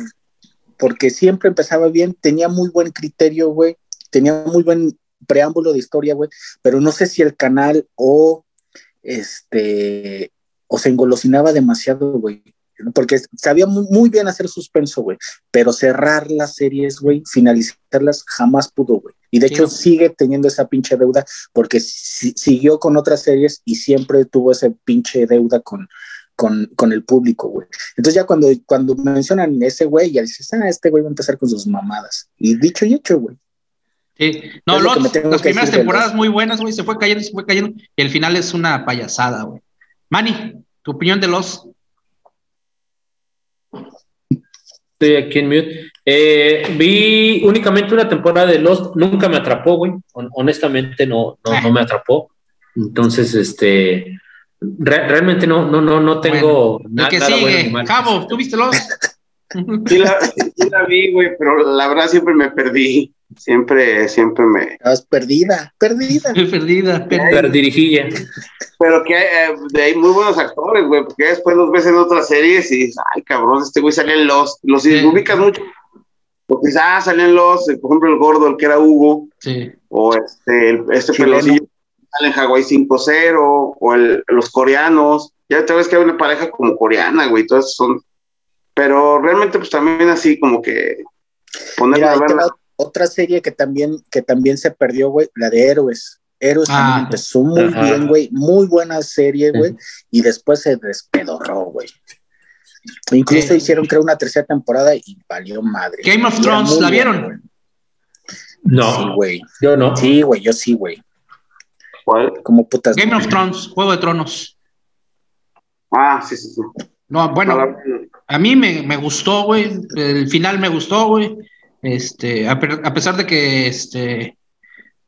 porque siempre empezaba bien, tenía muy buen criterio, güey, tenía muy buen preámbulo de historia, güey, pero no sé si el canal o este o se engolosinaba demasiado, güey porque sabía muy, bien hacer suspenso, güey, pero cerrar las series, güey, finalizarlas jamás pudo, güey. Y de hecho sigue teniendo esa pinche deuda porque siguió con otras series y siempre tuvo esa pinche deuda con, con, el público, güey. Entonces ya cuando, cuando mencionan ese güey, ya dices, ah, este güey va a empezar con sus mamadas. Y dicho y hecho, güey. Sí, no, las primeras temporadas muy buenas, güey, se fue cayendo, se fue cayendo, y el final es una payasada, güey. Manny, tu opinión de los Estoy aquí en mute. Eh, vi únicamente una temporada de Lost, nunca me atrapó, güey. honestamente no, no, me atrapó. Entonces, este, realmente no, no, no, no tengo nada. que sigue, Cabo, ¿tú viste Lost? sí, la, sí la vi, güey, pero la verdad siempre me perdí. Siempre, siempre me. Estabas perdida, perdida. perdida, perdida. Pero que eh, hay muy buenos actores, güey, porque después los ves en otras series y dices, ay, cabrón, este güey sale en los. Los ubicas mucho. Porque ah, salen los, por ejemplo, el gordo, el que era Hugo. Sí. O este, este pelocillo sale en Hawaii 5-0, o el, los coreanos. Ya te ves que hay una pareja como coreana, güey, todos son. Pero realmente, pues también así como que ponerla a ver otra serie que también, que también se perdió, güey, la de Héroes. Héroes también ah. empezó muy bien, güey, muy buena serie, güey, y después se despedorró, güey. Incluso hicieron, creo, una tercera temporada y valió madre. Game of Thrones, ¿la vieron? No. Sí, güey. Yo no. Sí, güey, yo sí, güey. ¿Cuál? Como putas. Game of Thrones, Juego de Tronos. Ah, sí, sí, sí. No, bueno, Ahora, a mí me, me gustó, güey. El final me gustó, güey. Este, a, a pesar de que, este,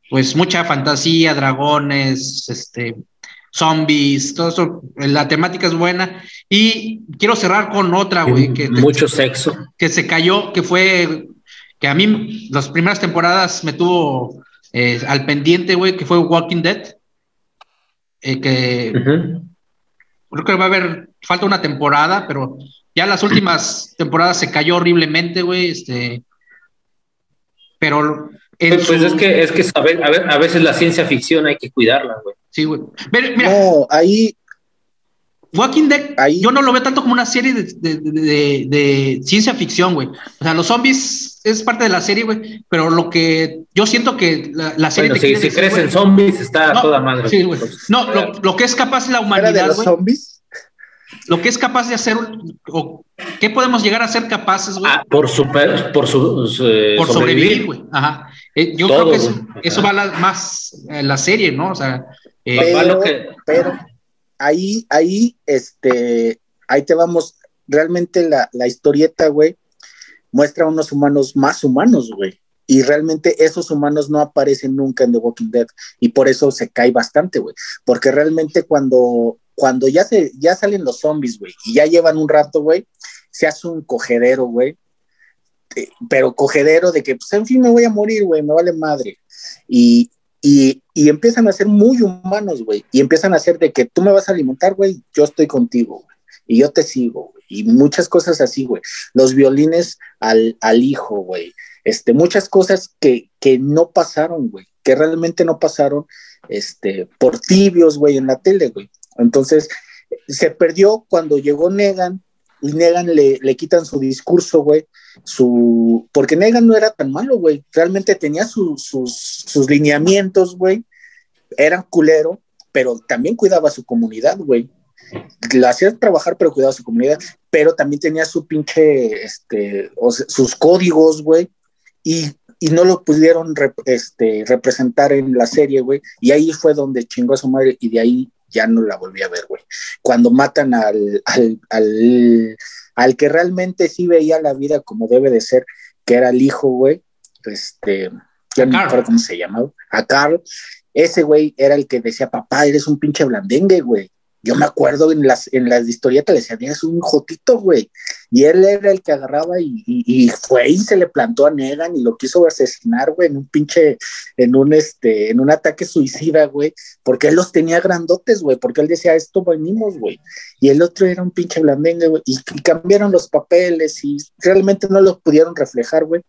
pues mucha fantasía, dragones, este, zombies, todo eso, la temática es buena. Y quiero cerrar con otra, güey, que, Mucho sexo. que se cayó, que fue, que a mí las primeras temporadas me tuvo eh, al pendiente, güey, que fue Walking Dead. Eh, que creo que va a haber, falta una temporada, pero ya las últimas temporadas se cayó horriblemente, güey, este, pero Pues, pues su- es que, es que a ve- a ve- a veces la ciencia ficción hay que cuidarla, güey. sí, güey. Mira, mira, No, ahí, Walking Dead, Ahí- yo no lo veo tanto como una serie de, de- de- de- de ciencia ficción, güey. O sea, los zombies es parte de la serie, güey, pero lo que yo siento que la, la serie Bueno, te si, si decir, crees güey, en zombies, está No, toda madre. Sí, güey. No, lo, lo que es capaz la ¿era de humanidad, los güey, zombies? Lo que es capaz de hacer, o qué podemos llegar a ser capaces, güey, ah, por, super, por, su, eh, por sobrevivir, güey. Ajá. Eh, yo Todo, creo que eso, eso va la- más en la serie, ¿no? O sea, eh, va Pero, lo que- pero ahí, ahí, este, ahí te vamos. Realmente la, la historieta, güey, muestra unos humanos más humanos, güey. Y realmente esos humanos no aparecen nunca en The Walking Dead. Y por eso se cae bastante, güey. Porque realmente cuando, cuando ya, se, ya salen los zombies, güey, y ya llevan un rato, güey, se hace un cogedero, güey. Eh, Pero cogedero de que, pues, en fin, me voy a morir, güey, me vale madre. Y, y, y empiezan a ser muy humanos, güey. Y empiezan a ser de que tú me vas a alimentar, güey, yo estoy contigo, güey. Y yo te sigo, güey. Y muchas cosas así, güey. Los violines al, al hijo, güey. Este, muchas cosas que, que no pasaron, güey. Que realmente no pasaron, este, por tibios, güey, en la tele, güey. Entonces, se perdió cuando llegó Negan y Negan le, le quitan su discurso, güey, su... Porque Negan no era tan malo, güey, realmente tenía su- sus, sus lineamientos, güey, eran culero, pero también cuidaba a su comunidad, güey. La hacía trabajar, pero cuidaba a su comunidad, pero también tenía su pinche, este, o sea, sus códigos, güey, y, y no lo pudieron este, representar en la serie, güey, y ahí fue donde chingó a su madre, y de ahí ya no la volví a ver, güey. Cuando matan al, al, al, al que realmente sí veía la vida como debe de ser, que era el hijo, güey, este, ya no me acuerdo cómo se llamaba, a Carl, ese güey era el que decía, papá, eres un pinche blandengue, güey. Yo me acuerdo en las, en las historietas le decían, eres un jotito, güey. Y él era el que agarraba y, fue y se le plantó a Negan y lo quiso asesinar, güey, en un pinche, en un, este, en un ataque suicida, güey, porque él los tenía grandotes, güey, porque él decía, esto venimos, güey. Y el otro era un pinche blandengue, güey, y, y cambiaron los papeles y realmente no los pudieron reflejar, güey.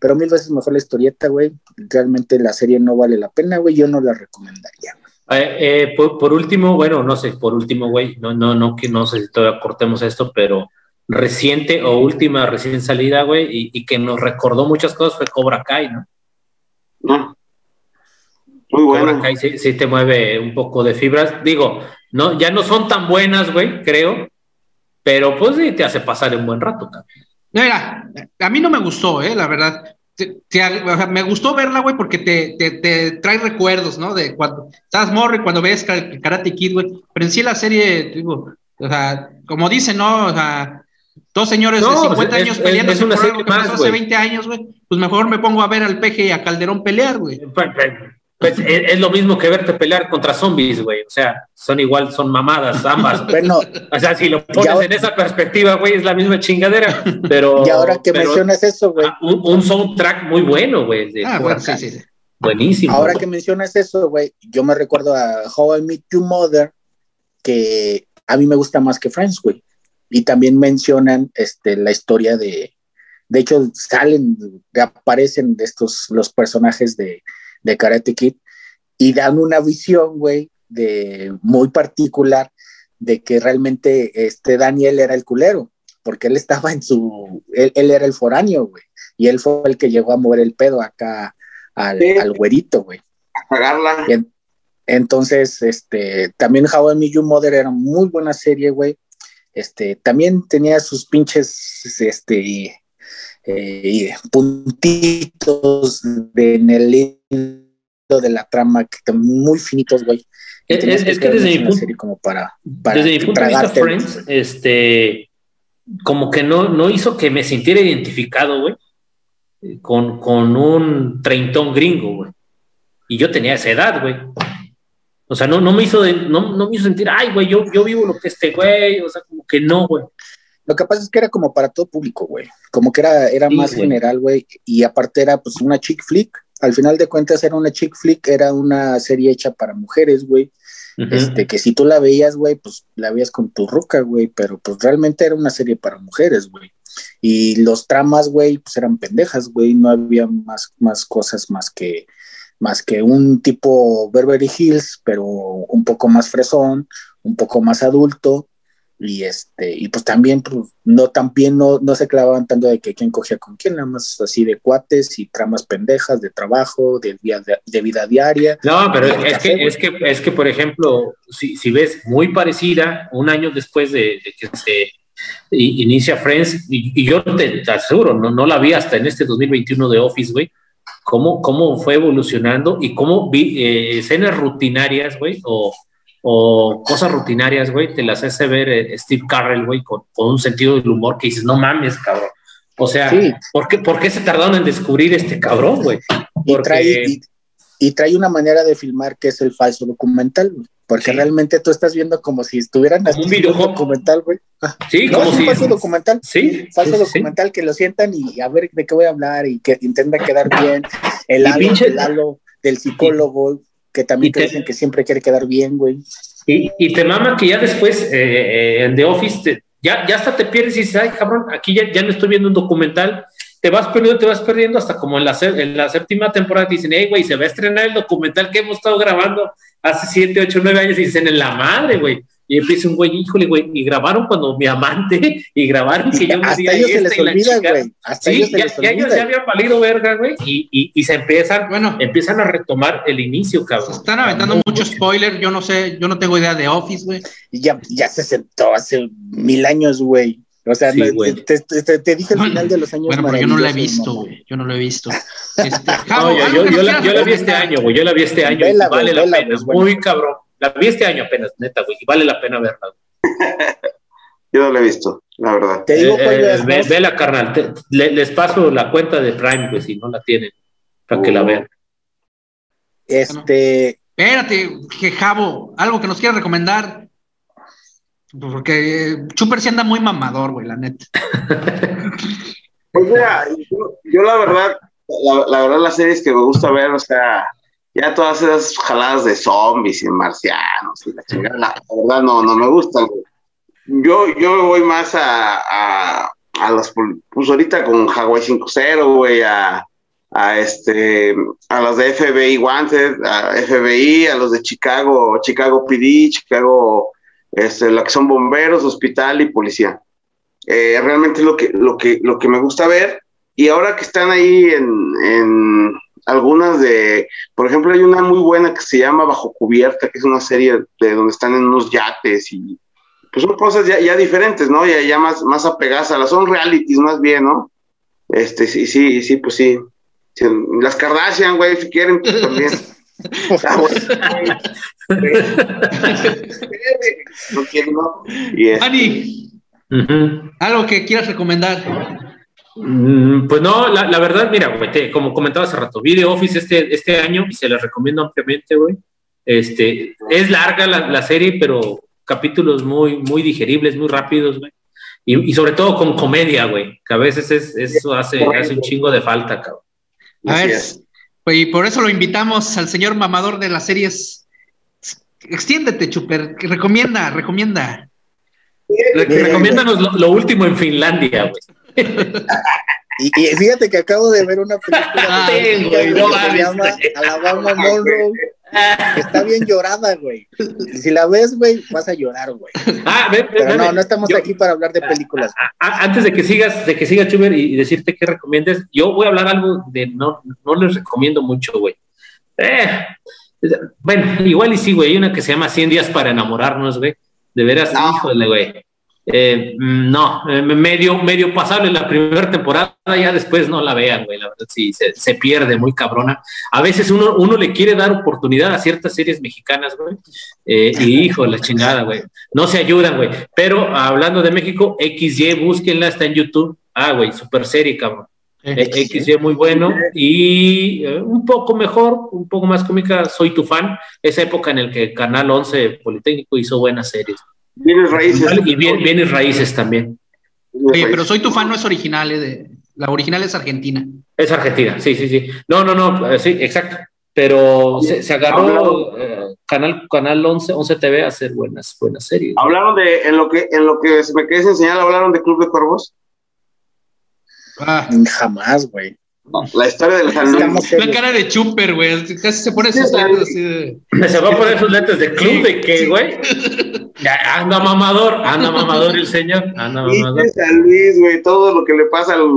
Pero mil veces mejor la historieta, güey. Realmente la serie no vale la pena, güey. Yo no la recomendaría. Eh, eh, por, por último, bueno, no sé, por último, güey, no, no, no, que no sé si todavía cortemos esto, pero reciente o última recién salida, güey, y, y que nos recordó muchas cosas fue Cobra Kai, ¿no? No. Muy Cobra bueno. Kai sí, sí te mueve un poco de fibras. Digo, no, ya no son tan buenas, güey, creo, pero pues sí te hace pasar un buen rato, cabrón. Mira, a mí no me gustó, eh, la verdad. Te- te- o sea, me gustó verla, güey, porque te, te, te trae recuerdos, ¿no? De cuando estabas morro y cuando ves Ka- Karate Kid, güey. Pero en sí la serie, digo, o sea, como dicen, ¿no? O sea, dos señores No, de 50 es- años es- peleando es una por algo serie que más, pasó hace güey. 20 años, güey. Pues mejor me pongo a ver al Peje y a Calderón pelear, güey. Pues, pues, es, es lo mismo que verte pelear contra zombies, güey. O sea, son igual, son mamadas ambas. Bueno, O sea, si lo pones en esa perspectiva, güey, es la misma chingadera. Pero. y ahora que pero, mencionas eso, güey. ah, un, un soundtrack muy bueno, güey. Ah, bueno, sí, sí. sí. Buenísimo. Ahora que mencionas eso, güey, yo me recuerdo a How I Met Your Mother, que a mí me gusta más que Friends, güey. Y también mencionan este, la historia de, de hecho, salen, aparecen de estos, los personajes de, de Karate Kid y dan una visión, güey, de muy particular de que realmente este Daniel era el culero, porque él estaba en su, él, él era el foráneo, güey, y él fue el que llegó a mover el pedo acá al, Sí. al güerito, güey. A en- entonces, este, también How I Met Your Mother era muy buena serie, güey. Este, también tenía sus pinches, este, eh, puntitos de, en el de la trama, que muy finitos, güey. Es, es que desde mi punto, como para, para desde mi punto de vista, Friends, este, como que no, no hizo que me sintiera identificado, güey, con, con un treintón gringo, güey. Y yo tenía esa edad, güey. O sea, no, no, me hizo de, no, no me hizo sentir, ay, güey, yo, yo vivo lo que este güey, o sea, como que no, güey. Lo que pasa es que era como para todo público, güey. Como que era, era Sí, más güey. general, güey. Y aparte era pues una chick flick. Al final de cuentas era una chick flick, era una serie hecha para mujeres, güey. Este, que si tú la veías, güey, pues la veías con tu ruca, güey, pero pues realmente era una serie para mujeres, güey. Y los tramas, güey, pues eran pendejas, güey, no había más, más cosas más que, más que un tipo Beverly Hills, pero un poco más fresón, un poco más adulto, y este, y pues también, pues, no, también no, no se clavaban tanto de que quién cogía con quién, nada más así de cuates y tramas pendejas de trabajo, de, de, de vida diaria. No, pero es café, que, es que, es que, por ejemplo, si, si ves muy parecida, un año después de, de que se inicia Friends, y, y yo te, te aseguro, no, no la vi hasta en este 2021 de Office, güey, cómo, cómo fue evolucionando y cómo vi eh, escenas rutinarias, güey, o, o cosas rutinarias, güey, te las hace ver eh, Steve Carrell, güey, con, con un sentido del humor que dices, no mames, cabrón. O sea, Sí. ¿por, qué, ¿por qué se tardaron en descubrir este cabrón, güey? y trae, y, y trae una manera de filmar que es el falso documental, güey. Porque Sí. realmente tú estás viendo como si estuvieran Como un haciendo videojuego. documental, güey. Ah, Sí, no, como es un si... falso documental. Sí, Falso sí, documental que lo sientan y a ver de qué voy a hablar y que intentan quedar bien. El halo, pinche- el halo del psicólogo, que también te te- dicen que siempre quiere quedar bien, güey. Y, y te mama que ya después eh, eh, en The Office te- ya, ya hasta te pierdes y dices, ay cabrón, aquí ya, ya no estoy viendo un documental, te vas perdiendo, te vas perdiendo hasta como en la, en la séptima temporada te dicen, hey güey, se va a estrenar el documental que hemos estado grabando hace 7, 8, 9 años y dicen, en la madre, güey. Y empieza un güey, híjole, güey, y grabaron cuando mi amante, y grabaron que yo me Hasta ellos se esta les y la olvida, güey. Hasta Sí, ellos se ya, les ya ellos olvida. ya habían valido verga, güey, y, y, y se empiezan, Bueno, empiezan a retomar el inicio, se cabrón. están aventando mucho spoiler. Yo no sé, yo no tengo idea de Office, güey. Y ya, ya se sentó hace mil años, güey. O sea, Sí, no, te, te- te- te dije el Bueno, final de los años Bueno, pero yo no la he visto, güey. Yo no lo he visto. Este, No, yo, yo, yo la, quieras yo la vi este año, güey. Yo la vi este año Vela, vale la vela, pena. güey, Es bueno. muy cabrón. La vi este año apenas, neta, güey. Y vale la pena verla. güey. Yo no lo he visto, la verdad. Te digo Eh, eh, ve- vela, carnal. Te- le- les paso la cuenta de Prime, güey, si no la tienen, para que la Uh. vean. Este, Espérate, que Javo, algo que nos quieras recomendar. Porque Chuper sí anda muy mamador, güey, la neta. Pues mira, yo, yo la verdad, la, la verdad las series que me gusta ver, o sea, ya todas esas jaladas de zombies y marcianos y la chingada, la, verdad no, no me gustan. Yo, yo voy más a, a, a las, pues ahorita con Hawaii 5.0, güey, a, a este, a las de FBI Wanted, a FBI, a los de Chicago, Chicago PD, Chicago, este, la que son bomberos, hospital y policía. Eh, realmente lo que, lo, que, lo que me gusta ver. Y ahora que están ahí en, en algunas de, por ejemplo, hay una muy buena que se llama Bajo Cubierta, que es una serie de donde están en unos yates y pues son cosas ya, ya diferentes, ¿no? Ya, ya más, más apegadas a las, son realities más bien, ¿no? Este, sí, sí, sí, pues sí. Sí, Las Kardashian, güey, si quieren, pues también. Ah, güey. no quiero, ¿no? Y este, algo que quieras recomendar. Mm, Pues no, la, la verdad, mira, güey, te- como comentaba hace rato, vi The Office este, este año y se les recomiendo ampliamente, güey. Este, es larga la, la serie, pero capítulos muy, muy digeribles, muy rápidos, güey. Y, y sobre todo con comedia, güey, que a veces es, eso hace, hace un chingo de falta, cabrón. A ver, es. pues, y por eso lo invitamos al señor mamador de las series. Extiéndete, Chuper. Recomienda, recomienda. Recomiéndanos lo, lo último en Finlandia, güey. Y, y fíjate que acabo de ver una película Ah, que sí, güey, no se mames, llama güey. Alabama Monroe, que está bien llorada, güey. Si la ves, güey, vas a llorar, güey. Ah, ven, ven, Pero no, ven. no estamos Yo- aquí para hablar de películas. a- a- antes de que sigas, de que siga Chuber y, y decirte qué recomiendes, yo voy a hablar algo de no, no les recomiendo mucho, güey. Eh, bueno, igual y sí, güey. Hay una que se llama 100 días para enamorarnos, güey. De veras, No. híjole, güey. Eh, no, eh, medio, medio pasable la primera temporada, ya después no la vean, güey, la verdad sí, se, pierde muy cabrona. A veces uno, uno le quiere dar oportunidad a ciertas series mexicanas, güey, eh, y hijo, la chingada, güey, no se ayudan, güey. Pero hablando de México, XY, búsquenla, está en YouTube. Ah, güey, super serie, cabrón. XY muy bueno y un poco mejor, un poco más cómica, soy tu fan, esa época en el que Canal 11 Politécnico hizo buenas series. Bienes raíces. Y bien, raíces también. Oye, pero soy tu fan, no es original, eh, la original es argentina. Es argentina, sí, sí, sí. No, no, no, eh, sí, exacto. Pero se, agarró eh, Canal, Canal 11, 11 TV a hacer buenas, buenas series. Hablaron de, en lo que, en lo que se me quedé enseñar, hablaron de Club de Cuervos. Ah. Jamás, güey. La historia del San La cara de Chuper, güey. Casi se pone sus lentes así de. Se va a poner sus lentes de club de qué, güey. anda mamador, anda mamador el señor. Anda mamador. San Luis, güey. Todo lo que le pasa al.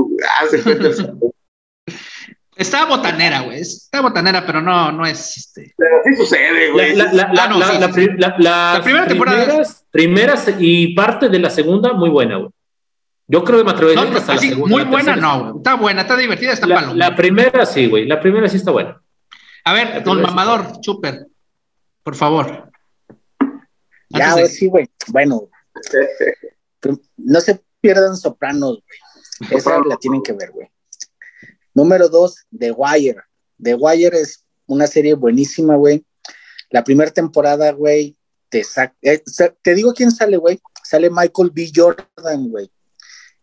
Está botanera, güey. Está botanera, pero no, no es este. Pero sí sucede, güey. La, la, la, la, primera temporada. Primeras, primeras y parte de la segunda, muy buena, güey. Yo creo que me atrevería hasta la segunda. Muy buena, no, Está buena, está divertida, está la, La primera sí, güey. La primera sí está buena. A ver, don Mamador, Chuper, por favor. Ya, sí, güey. Bueno, no se pierdan Sopranos, güey. Esa la tienen que ver, güey. Número dos, The Wire. The Wire es una serie buenísima, güey. La primera temporada, güey, te, eh, te digo quién sale, güey. Sale Michael B. Jordan, güey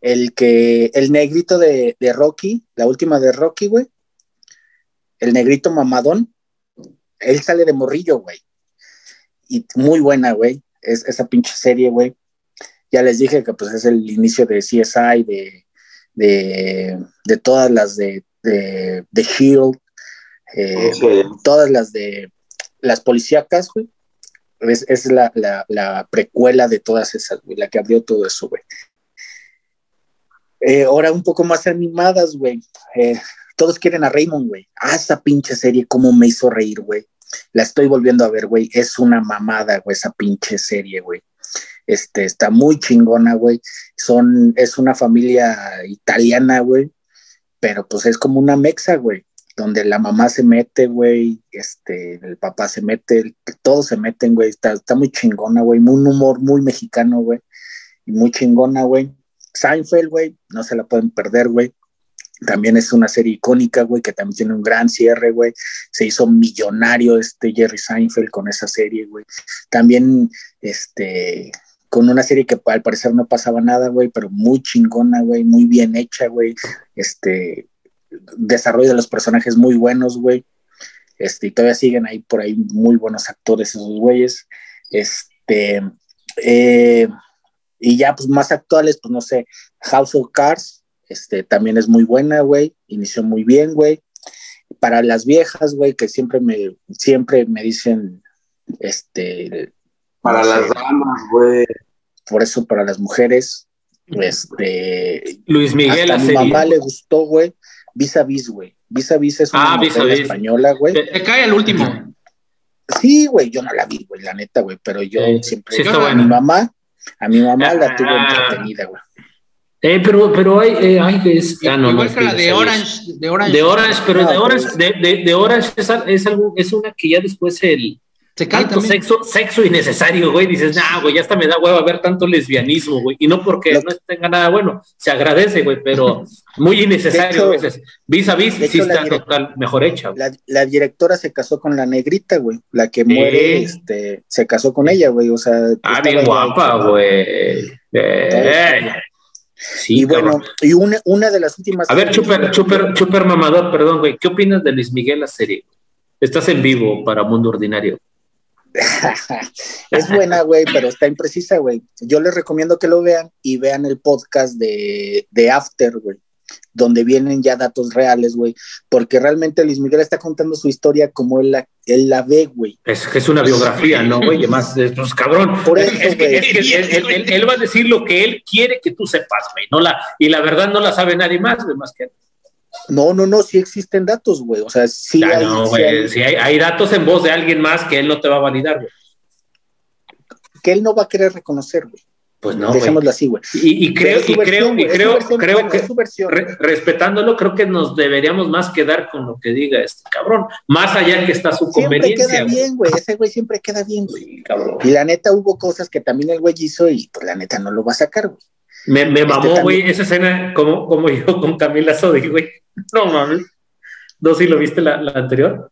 el que, el negrito de, Rocky, la última de Rocky, güey, el negrito mamadón, él sale de morrillo, güey. Y muy buena, güey, es, esa pinche serie, güey. Ya les dije que pues es el inicio de CSI, de, de, todas las de, de, Shield, eh, todas las de las policíacas, güey. Es, la, la, precuela de todas esas, güey, la que abrió todo eso, güey. Eh, ahora un poco más animadas, güey. Eh, todos quieren a Raymond, güey. Ah, esa pinche serie, cómo me hizo reír, güey. La estoy volviendo a ver, güey. Es una mamada, güey, esa pinche serie, güey. Este, está muy chingona, güey. Son, es una familia italiana, güey. Pero pues es como una mexa, güey. Donde la mamá se mete, güey. Este, el papá se mete, todos se meten, güey. Está, muy chingona, güey. Un humor muy mexicano, güey. Y muy chingona, güey Seinfeld, güey, no se la pueden perder, güey. También es una serie icónica, güey, que también tiene un gran cierre, güey. Se hizo millonario este Jerry Seinfeld con esa serie, güey. También, este, con una serie que al parecer no pasaba nada, güey, pero muy chingona, güey, muy bien hecha, güey. Este, desarrollo de los personajes muy buenos, güey. Este, y todavía siguen ahí por ahí muy buenos actores esos güeyes. Este, eh, y ya, pues más actuales, pues no sé, House of Cards, este, también es muy buena, güey, inició muy bien, güey. Para las viejas, güey, que siempre me, siempre me dicen, este... Para las damas, güey. Por eso, para las mujeres, este... Luis Miguel, a mi mamá le gustó, güey, Vis a Vis, güey. Vis a Vis es una ah, española, güey. Te cae el último. Sí, güey, yo no la vi, güey, la neta, güey, pero yo siempre... Sí, a mi mamá a mi mamá la tuvo ah. entretenida, güey. Eh, pero, pero hay, eh, hay es, ah, no, Igual que la de Orange, de Orange. De Orange, pero de Orange, de, de, de Orange es, es, algo, es una que ya después el, se tanto sexo, sexo innecesario, güey. Dices, nah, güey, ya hasta me da hueva ver tanto lesbianismo, güey. Y no porque no tenga nada bueno, se agradece, güey, pero muy innecesario a veces. Vis a vis, sí está total, mejor hecha. La, la, directora se casó con la negrita, güey. La que muere, este, se casó con ella, güey. O sea. Ah, bien guapa, güey. Sí, y bueno, y una, una, de las últimas. A ver, Chuper, Chuper, Chuper Mamador, perdón, güey. ¿Qué opinas de Luis Miguel la serie? Estás en vivo para Mundo Ordinario. es buena, güey, pero está imprecisa, güey. Yo les recomiendo que lo vean y vean el podcast de, de After, güey, donde vienen ya datos reales, güey, porque realmente Luis Miguel está contando su historia como él la, él la ve, güey. Es que es una biografía, ¿no, güey? Además, pues, cabrón. Por eso, es que, él, va a decir lo que él quiere que tú sepas, güey, no la, y la verdad no la sabe nadie más, güey, más que él. No, no, no, sí existen datos, güey. O sea, sí, hay, no, sí hay... datos en voz de alguien más que él no te va a validar, güey. Que él no va a querer reconocer, güey. Pues no, Dejémoslo así, güey. Y, y, creo, y creo, y creo, creo que re, respetándolo, creo que nos deberíamos más quedar con lo que diga este cabrón, más allá que está su siempre conveniencia. Siempre queda bien, güey, ese güey siempre queda bien, güey. Sí. Y la neta hubo cosas que también el güey hizo y pues la neta no lo va a sacar, güey. Me, me este mamó, güey, esa escena como, como yo con Camila Sodi, güey. No mames. ¿No si lo viste la, la anterior?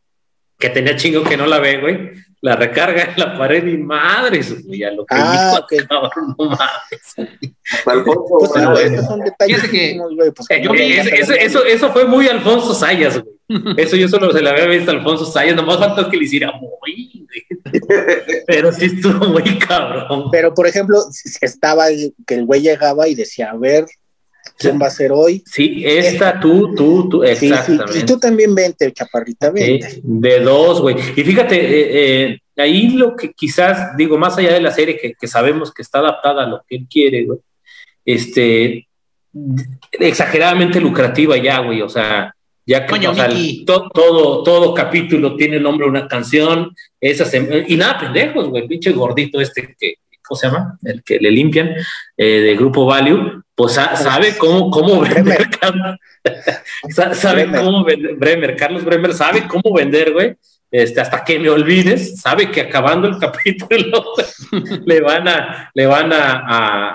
Que tenía chingo que no la ve, güey la recarga en la pared y madres, güey, a lo que ah, dijo, okay. cabrón, no mames. Pues, son detalles que, güey, pues, yo vi, eso, eso, eso, fue muy Alfonso Sayas, güey. Eso yo solo se le había visto a Alfonso Sayas, nomás faltó que le hiciera muy, Pero sí estuvo muy cabrón. Pero, por ejemplo, estaba que el güey llegaba y decía, a ver, ¿Quién va a ser hoy? Sí, esta, tú, tú, tú, exactamente. Sí, sí. Y tú también vente, chaparrita, vente. de dos, güey. Y fíjate, eh, eh, ahí lo que quizás, digo, más allá de la serie que, que, sabemos que está adaptada a lo que él quiere, güey, este, exageradamente lucrativa ya, güey, o sea, ya que Coño, o sea, to, todo, todo capítulo tiene nombre de una canción, esas, y nada, pendejos, güey, pinche gordito este que, ¿cómo se llama? El que le limpian, eh, de Grupo Value, pues sabe cómo, cómo vender, sabe Bremer. cómo vender, Bremer, Carlos Bremer sabe cómo vender, güey, este, hasta que me olvides, sabe que acabando el capítulo le van a, le van a, a,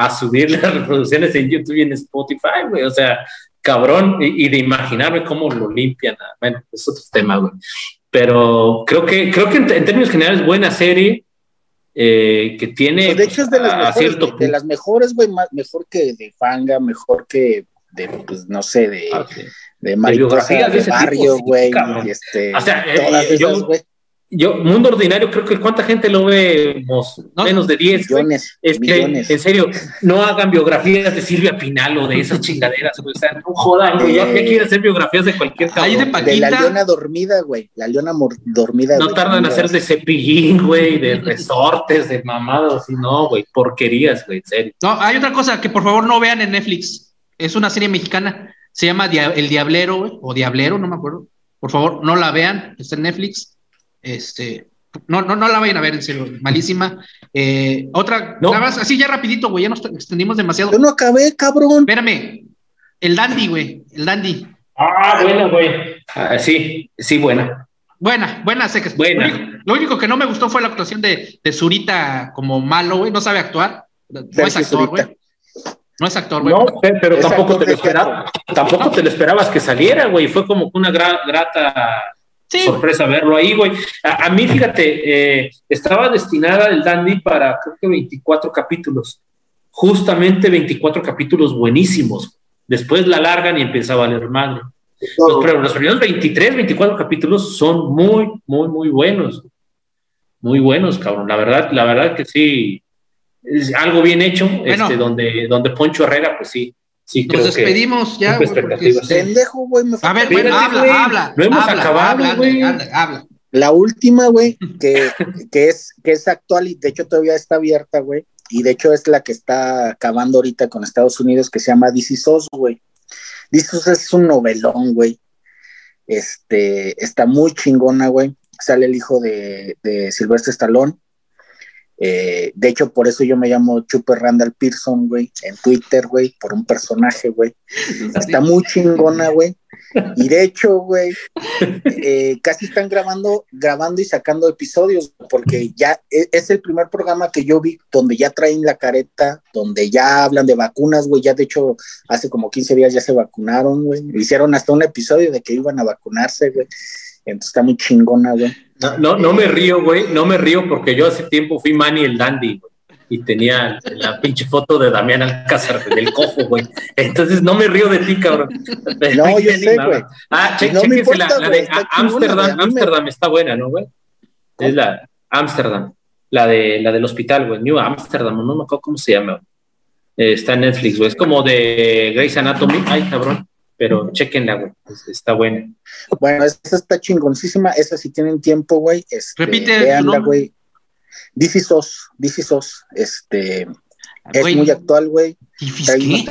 a, a, subir las reproducciones en YouTube y en Spotify, güey, o sea, cabrón, y, y de imaginarme cómo lo limpian, bueno, es otro tema, güey. Pero creo que, creo que en, en términos generales, buena serie, eh, que tiene. Pues de hecho, es de las mejores, cierto de, las mejores, güey, mejor que de Fanga, mejor que de, pues no sé, de, Ah, okay. de mariposa de, de barrio, güey. Sí, este, o sea, todas eh, esas, yo, güey. Yo, Mundo Ordinario, creo que ¿cuánta gente lo vemos? ¿No? Menos de 10. Millones, millones. en serio, no hagan biografías de Silvia Pinal o de esas chingaderas, o sea, no jodan, güey, ya, ya quieren hacer biografías de cualquier Ahí de, de la leona dormida, güey, la leona dormida. No güey, tardan en hacer de cepillín, güey, de resortes, de mamados, y no, güey, porquerías, güey, en serio. No, hay otra cosa que por favor no vean en Netflix, es una serie mexicana, se llama Dia El Diablero, güey, o Diablero, no me acuerdo. Por favor, no la vean, está en Netflix. Este, no, no, no la vayan a ver, en serio, malísima. Eh, otra, No. nada más, así ya rapidito, güey, ya nos extendimos demasiado. Yo no acabé, cabrón. Espérame, el Dandy, güey, el Dandy. Ah, buena, güey. Ah, sí, sí, buena. Buena, buena, sé que Buena. Lo, único, lo único que no me gustó fue la actuación de, de Zurita como malo, güey, no sabe actuar. No es actor, güey. No es actor, güey. No, pe- pero Es tampoco actor te lo esperabas, tampoco te lo esperabas que saliera, güey. Fue como que una gra- grata Sí, sorpresa verlo ahí, güey. A, a mí, fíjate, eh, estaba destinada el Dandy para creo que 24 capítulos. Justamente 24 capítulos buenísimos. Después la largan y empieza a valer madre. Los, pero los primeros 23, 24 capítulos son muy, muy, muy buenos. Muy buenos, cabrón. La verdad, la verdad que sí. Es algo bien hecho, Bueno. este, donde, donde Poncho Herrera, pues sí, sí creo nos que despedimos ya, güey, Pendejo, güey. me A ver, bueno, habla, habla. No hemos habla, acabado, habla, güey. Habla, habla. La última, güey, que, que, es, que es actual y de hecho todavía está abierta, güey. Y de hecho es la que está acabando ahorita con Estados Unidos, que se llama DC SOS, güey. DC SOS es un novelón, güey. Este, está muy chingona, güey. Sale el hijo de, de Silvestre Stallone. Eh, de hecho, por eso yo me llamo Chuper Randall Pearson, güey, en Twitter, güey, por un personaje, güey. Está muy chingona, güey. Y de hecho, güey, eh, casi están grabando, grabando y sacando episodios, porque ya es, es, el primer programa que yo vi donde ya traen la careta, donde ya hablan de vacunas, güey. Ya de hecho, hace como 15 días ya se vacunaron, güey. Hicieron hasta un episodio de que iban a vacunarse, güey. Entonces está muy chingona, güey. No, no, no me río, güey, no me río porque yo hace tiempo fui Manny el Dandy, güey, y tenía la pinche foto de Damián Alcázar del cojo, güey. Entonces no me río de ti, cabrón. No, yo sé, güey. Ah, che, no la, la, de Amsterdam me... está buena, ¿no, güey? Es la Amsterdam, la de la del hospital, güey, New Amsterdam, no me acuerdo cómo se llama. Eh, está en Netflix, güey. Es como de Grey's Anatomy. Ay, cabrón pero chequenla, güey, está buena. Bueno, esa está chingoncísima, esa si tienen tiempo, güey, este, Repite veanla, güey. DC SOS, DC SOS, este, es Güey. muy actual, güey.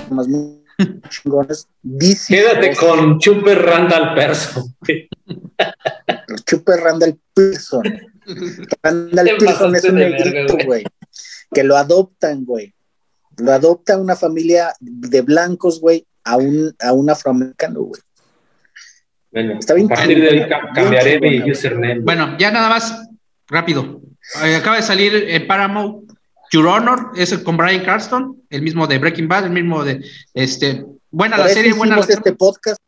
Temas muy chingones. DC Quédate SOS, con Chuper Randall Person. Chuper Randall Pearson. Randall Te Pearson es un negrito, güey. güey, que lo adoptan, güey. Lo adopta una familia de blancos, güey, a un, a un afroamericano, güey. Bueno, Está bien a partir de ahí cambiaré bien mi username. Bueno, ya nada más, rápido. Eh, acaba de salir en Paramount Your Honor, es con Brian Carston, el mismo de Breaking Bad, el mismo de, este, buena Por la serie, buena la este podcast.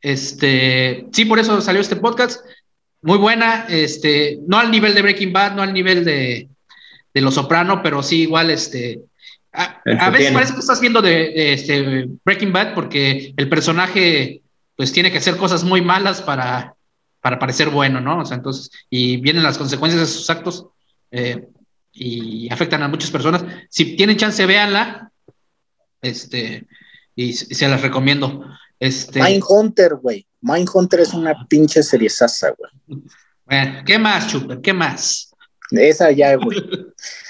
Este, sí, por eso salió este podcast. Muy buena, este, no al nivel de Breaking Bad, no al nivel de, de Los Soprano, pero sí igual, este, a, a veces parece que estás viendo de, de, este Breaking Bad porque el personaje, pues, tiene que hacer cosas muy malas para, para parecer bueno, ¿no? O sea, entonces, y vienen las consecuencias de sus actos eh, y afectan a muchas personas. Si tienen chance, véanla, este, y, y se las recomiendo. Este, Mindhunter, güey. Mindhunter es una pinche seriesasa, güey. Bueno, ¿qué más, Chuper? ¿Qué más? Esa ya, güey.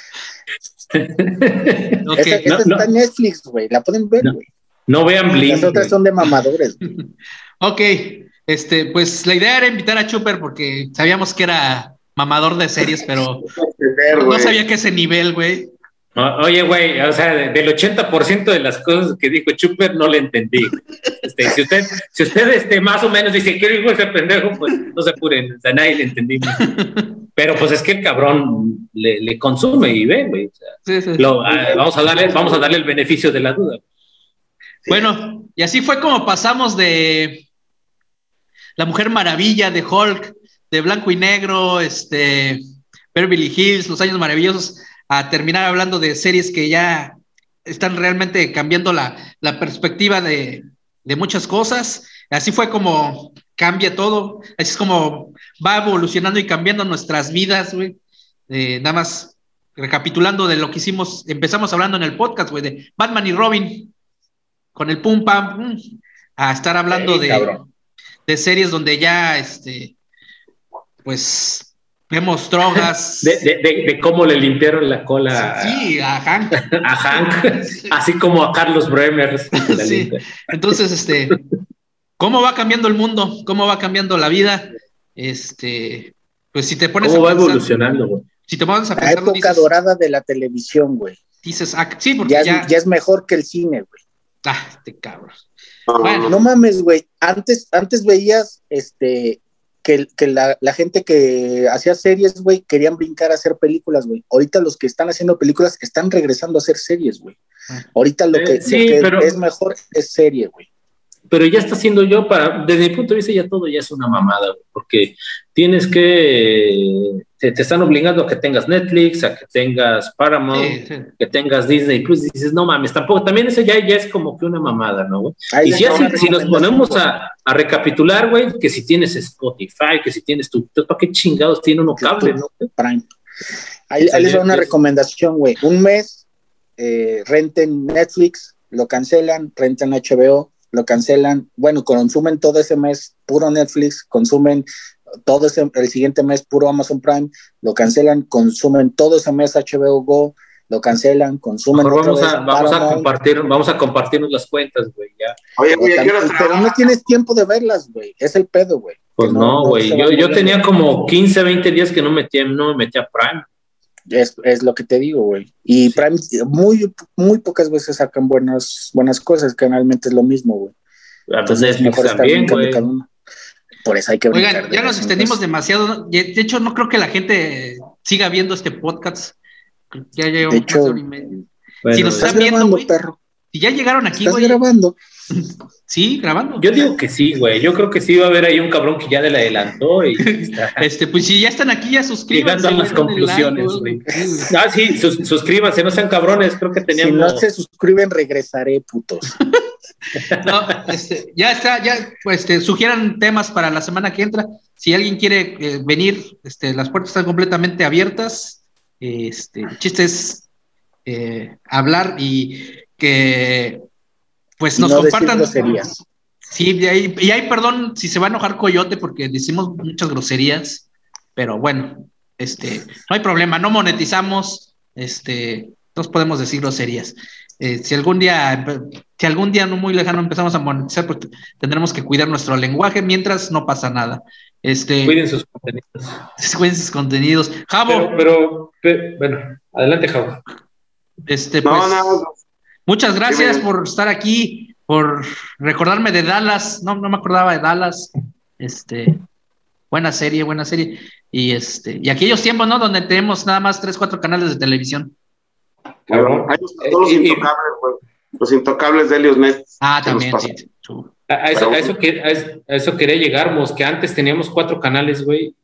Esa no, está no. en Netflix, güey. La pueden ver, güey. No vean Blink. Las otras son de mamadores, güey. ok, este, pues la idea era invitar a Chuper porque sabíamos que era mamador de series, pero no sabía que ese nivel, güey. Oye, güey, o sea, de- del 80% de las cosas que dijo Chuper no le entendí. Este, si usted, si usted este, más o menos dice, ¿qué dijo ese pendejo? Pues no se apuren, o sea, nadie le entendimos. Pero pues es que el cabrón le, le consume y ve, güey. o sea, Sí, sí. lo- ah, vamos, a darle, vamos a darle el beneficio de la duda. Bueno, y así fue como pasamos de La Mujer Maravilla, de Hulk, de Blanco y Negro, este, Beverly Hills, Los Años Maravillosos, a terminar hablando de series que ya están realmente cambiando la, la perspectiva de, de muchas cosas. Así fue como cambia todo, así es como va evolucionando y cambiando nuestras vidas, güey. Eh, nada más recapitulando de lo que hicimos, empezamos hablando en el podcast, güey, de Batman y Robin, con el pum pam, pum, a estar hablando Sí, de, de series donde ya, este, pues, vemos drogas. De, de- cómo le limpiaron la cola Sí, a Hank. a Hank, así como a Carlos Bremer. Sí. Entonces, este, ¿cómo va cambiando el mundo? ¿Cómo va cambiando la vida? Este, pues si te pones ¿Cómo va pensar, evolucionando, güey? si te pones a La pensar, época dices, dorada de la televisión, güey. dices, ah, sí, porque Ya, ya, es- ya es mejor que el cine, güey. ah, este cabrón. No, Bueno. No mames, güey. Antes, antes veías este que, que la, la gente que hacía series, güey, querían brincar a hacer películas, güey. Ahorita los que están haciendo películas están regresando a hacer series, güey. Ah. Ahorita lo Eh, que, sí, lo que pero- es mejor es serie, güey. Pero ya está siendo yo para, desde mi punto de vista ya todo ya es una mamada, güey, porque tienes que, te, te están obligando a que tengas Netflix, a que tengas Paramount, Sí, sí. que tengas Disney Plus, y dices, no mames, tampoco, también eso ya, ya es como que una mamada, ¿no, güey? Ahí Y si, así- si nos ponemos a, a recapitular, güey, que si tienes Spotify, que si tienes tu, ¿para qué chingados tiene uno cable, no? Prime. Ahí, ahí les va una recomendación, güey. Un mes, eh, renten Netflix, lo cancelan, rentan HBO, lo cancelan. Bueno, consumen todo ese mes puro Netflix, consumen todo ese, el siguiente mes puro Amazon Prime, lo cancelan, consumen todo ese mes HBO Go, lo cancelan, consumen. Otra vamos vez a, vamos a compartir, vamos a compartirnos las cuentas, güey, ya. Oye, güey, ¿a qué hora Pero no tienes tiempo de verlas, güey. Es el pedo, güey. Pues no, güey, se yo, yo tenía como 15, 20 días que no metía, no me metía Prime. Es, es lo que te digo, güey. Y Sí. Prime muy, muy pocas veces sacan buenas, buenas cosas, que generalmente es lo mismo, güey. Ah, pues Entonces mejor estar también, güey. cada uno. Por eso hay que. Oigan, ya nos extendimos demasiado. De hecho, no creo que la gente siga viendo este podcast. Ya llevamos De más hecho, de hora y media. Bueno, Si nos están viendo, grabando, güey. perro. Si ya llegaron aquí, Estás güey. grabando. Sí, grabando. Yo digo que sí, güey. Yo creo que sí va a haber ahí un cabrón que ya le adelantó y está Este, pues si ya están aquí, ya suscríbanse. llegando a las conclusiones, güey. Ah, sí, sus- suscríbanse, no sean cabrones. Creo que Si teníamos. no se suscriben, regresaré, putos. No, este, ya está, ya, pues, este, sugieran temas para la semana que entra. Si alguien quiere eh, venir, este, las puertas están completamente abiertas. Este, el chiste es eh, hablar y que, pues, nos no compartan. groserías. Sí, y ahí, y ahí, perdón si se va a enojar Coyote porque decimos muchas groserías, pero bueno, este, no hay problema, no monetizamos, este, nos podemos decir groserías. Eh, si algún día, si algún día no muy lejano empezamos a monetizar, pues tendremos que cuidar nuestro lenguaje mientras no pasa nada. Este, Cuiden sus contenidos. cuiden sus contenidos. Javo, Pero, pero, pe- bueno, adelante, Javo. Este, pues, No, no, no. Muchas gracias por estar aquí, por recordarme de Dallas. No, no me acordaba de Dallas. Este, buena serie, buena serie. Y este, y aquellos tiempos, ¿no? Donde tenemos nada más tres, cuatro canales de televisión. Cabrón. Ahí están todos los Eh, intocables, güey. Los intocables de Helios Net. Ah, también, sí. A, a eso, a, eso, a eso- a eso quería llegar, Mos, que antes teníamos cuatro canales, güey.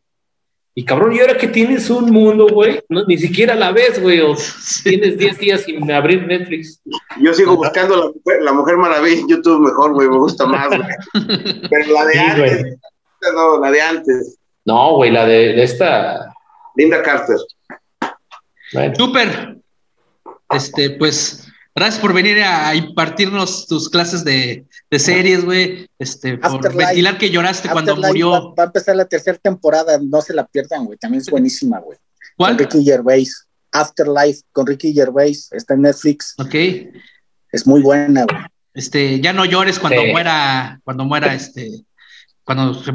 Y cabrón, y ahora que tienes un mundo, güey, no, ni siquiera la ves, güey, o tienes 10 días sin abrir Netflix. Yo sigo buscando la mujer, la mujer maravilla en YouTube mejor, güey. Me gusta más, güey. Pero la de Sí, antes, güey. no, la de antes. No, güey, la de, de esta. Linda Carter. bueno, Súper. Este, pues, gracias por venir a impartirnos tus clases de, de series, güey. Este, por Afterlife. ventilar que lloraste cuando murió. Va, va a empezar la tercera temporada, no se la pierdan, güey. También es buenísima, güey. ¿Cuál? Con Ricky Gervais. Afterlife con Ricky Gervais. Está en Netflix. Ok. Es muy buena, güey. Este, ya no llores cuando Sí. muera, cuando muera este, cuando se,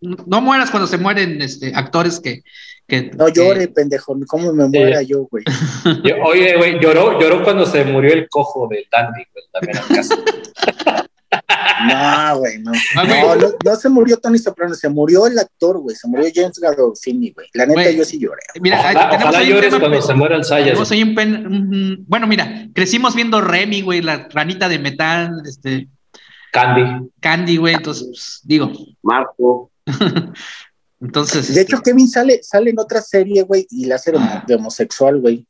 no mueras cuando se mueren este actores que, que No que- llore, pendejo. ¿Cómo me muera yo, güey? yo- oye, güey, lloró, lloró cuando se murió el cojo de Dandy, güey, también en casa. No, güey, no. Ah, güey. No, no, no se murió Tony Soprano, se murió el actor, güey. Se murió James Gandolfini, güey. La neta, yo sí lloré. Mira, Ojalá, llores tema, cuando se muera el Sayas. un- bueno, mira, crecimos viendo Remy, güey, la ranita de metal, este, Candy. Candy, güey, entonces, pues, digo, Marco. entonces. De hecho, este, Kevin sale, sale en otra serie, güey, y la hace de, de homosexual, güey.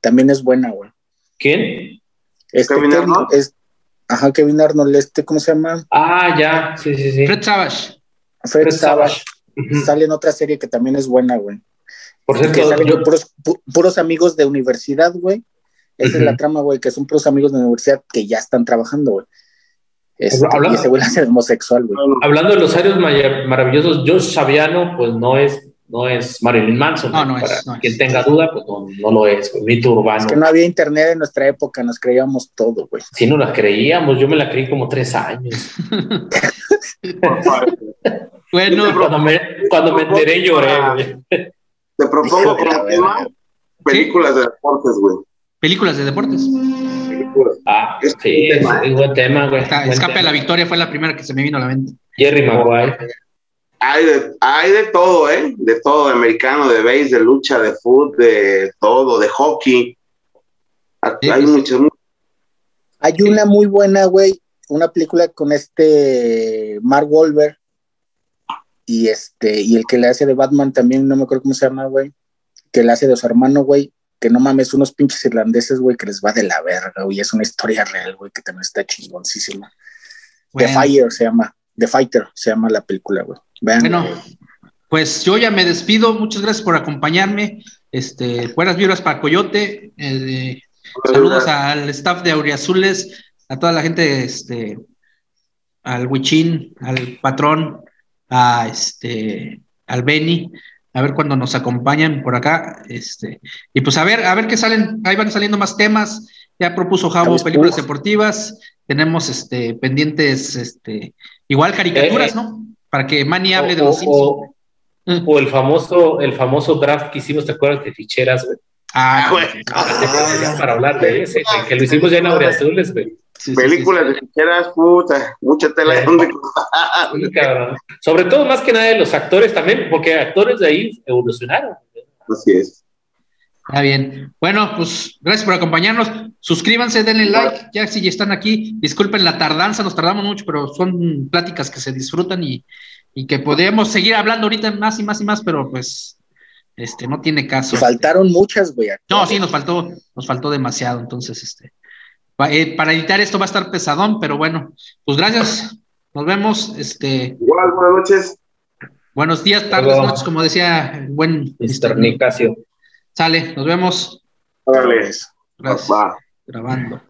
También es buena, güey. ¿Quién? Este, ¿Kevin Arnold? es- ajá, Kevin Arnold, este, ¿cómo se llama? Ah, ya, sí, sí, sí. Fred Savage. Fred, Fred Savage. Ujú. Sale en otra serie que también es buena, güey. Por Que cierto, salen yo, puros, pu- puros amigos de universidad, güey. Esa es la trama, güey, que son puros amigos de universidad que ya están trabajando, güey. Este, y homosexual, güey. hablando de los maya- maravillosos, Josh Saviano, pues no es, no es Marilyn Manson. No, no es, quien tenga duda, pues no, no lo es. güey. Mito urbano. Es que no había internet en nuestra época, nos creíamos todo, güey. Si no la creíamos, yo me la creí como tres años. Bueno, Cuando me, cuando me enteré lloré, güey. Te propongo como tema películas de deportes, güey. películas de deportes. Ah, Es sí, un tema, un buen tema, güey. Está- Buen Escape a la victoria fue la primera que se me vino a la mente. Jerry Maguire. Hay de, hay de todo, ¿eh? De todo, de americano, de base, de lucha, de fútbol, de todo, de hockey. Sí, Hay pues. muchos, muchos. Hay una muy buena, güey, una película con este Mark Wahlberg y este y el que le hace de Batman también, no me acuerdo cómo se llama, güey, que le hace de su hermano, güey, que no mames, unos pinches irlandeses, güey, que les va de la verga, güey, es una historia real, güey, que también está chingoncísima. The. Fire se llama, The Fighter se llama la película, güey. Vean. Bueno, pues yo ya me despido. Muchas gracias por acompañarme. Este, buenas vibras para Coyote. Eh, saludos al staff de Auriazules, a toda la gente, este, al Huichín, al patrón, a este, al Beni, a ver cuando nos acompañan por acá. Este, y pues a ver, a ver qué salen, ahí van saliendo más temas. Ya propuso Javo películas deportivas. Tenemos este pendientes, este, igual caricaturas, Eh, eh. ¿no? Para que Manny hable de los o- Simpsons. O, o el famoso, el famoso draft que hicimos, ¿te acuerdas de ficheras, güey? Ah, güey. Ah. Para hablar de ese, que lo hicimos ya en Azules, güey. Sí, sí, Películas de ficheras, puta, mucha tela de donde. Sí. Sobre todo, más que nada, de los actores también, porque actores de ahí evolucionaron. Así es. Está bien. Bueno, pues gracias por acompañarnos. Suscríbanse, denle like, ya si ya están aquí. Disculpen la tardanza, nos tardamos mucho, pero son pláticas que se disfrutan y, y que podemos seguir hablando ahorita más y más y más, pero pues este no tiene caso. Faltaron muchas, güey. No, sí, nos faltó, nos faltó demasiado. Entonces, este, eh, para editar esto va a estar pesadón, pero bueno, pues gracias. Nos vemos. Este, Igual, buenas noches. buenos días, tardes, Luego. noches, como decía el buen Mr. Mr. Nicasio. Sale, nos vemos. Órale. Gracias. Va. Grabando.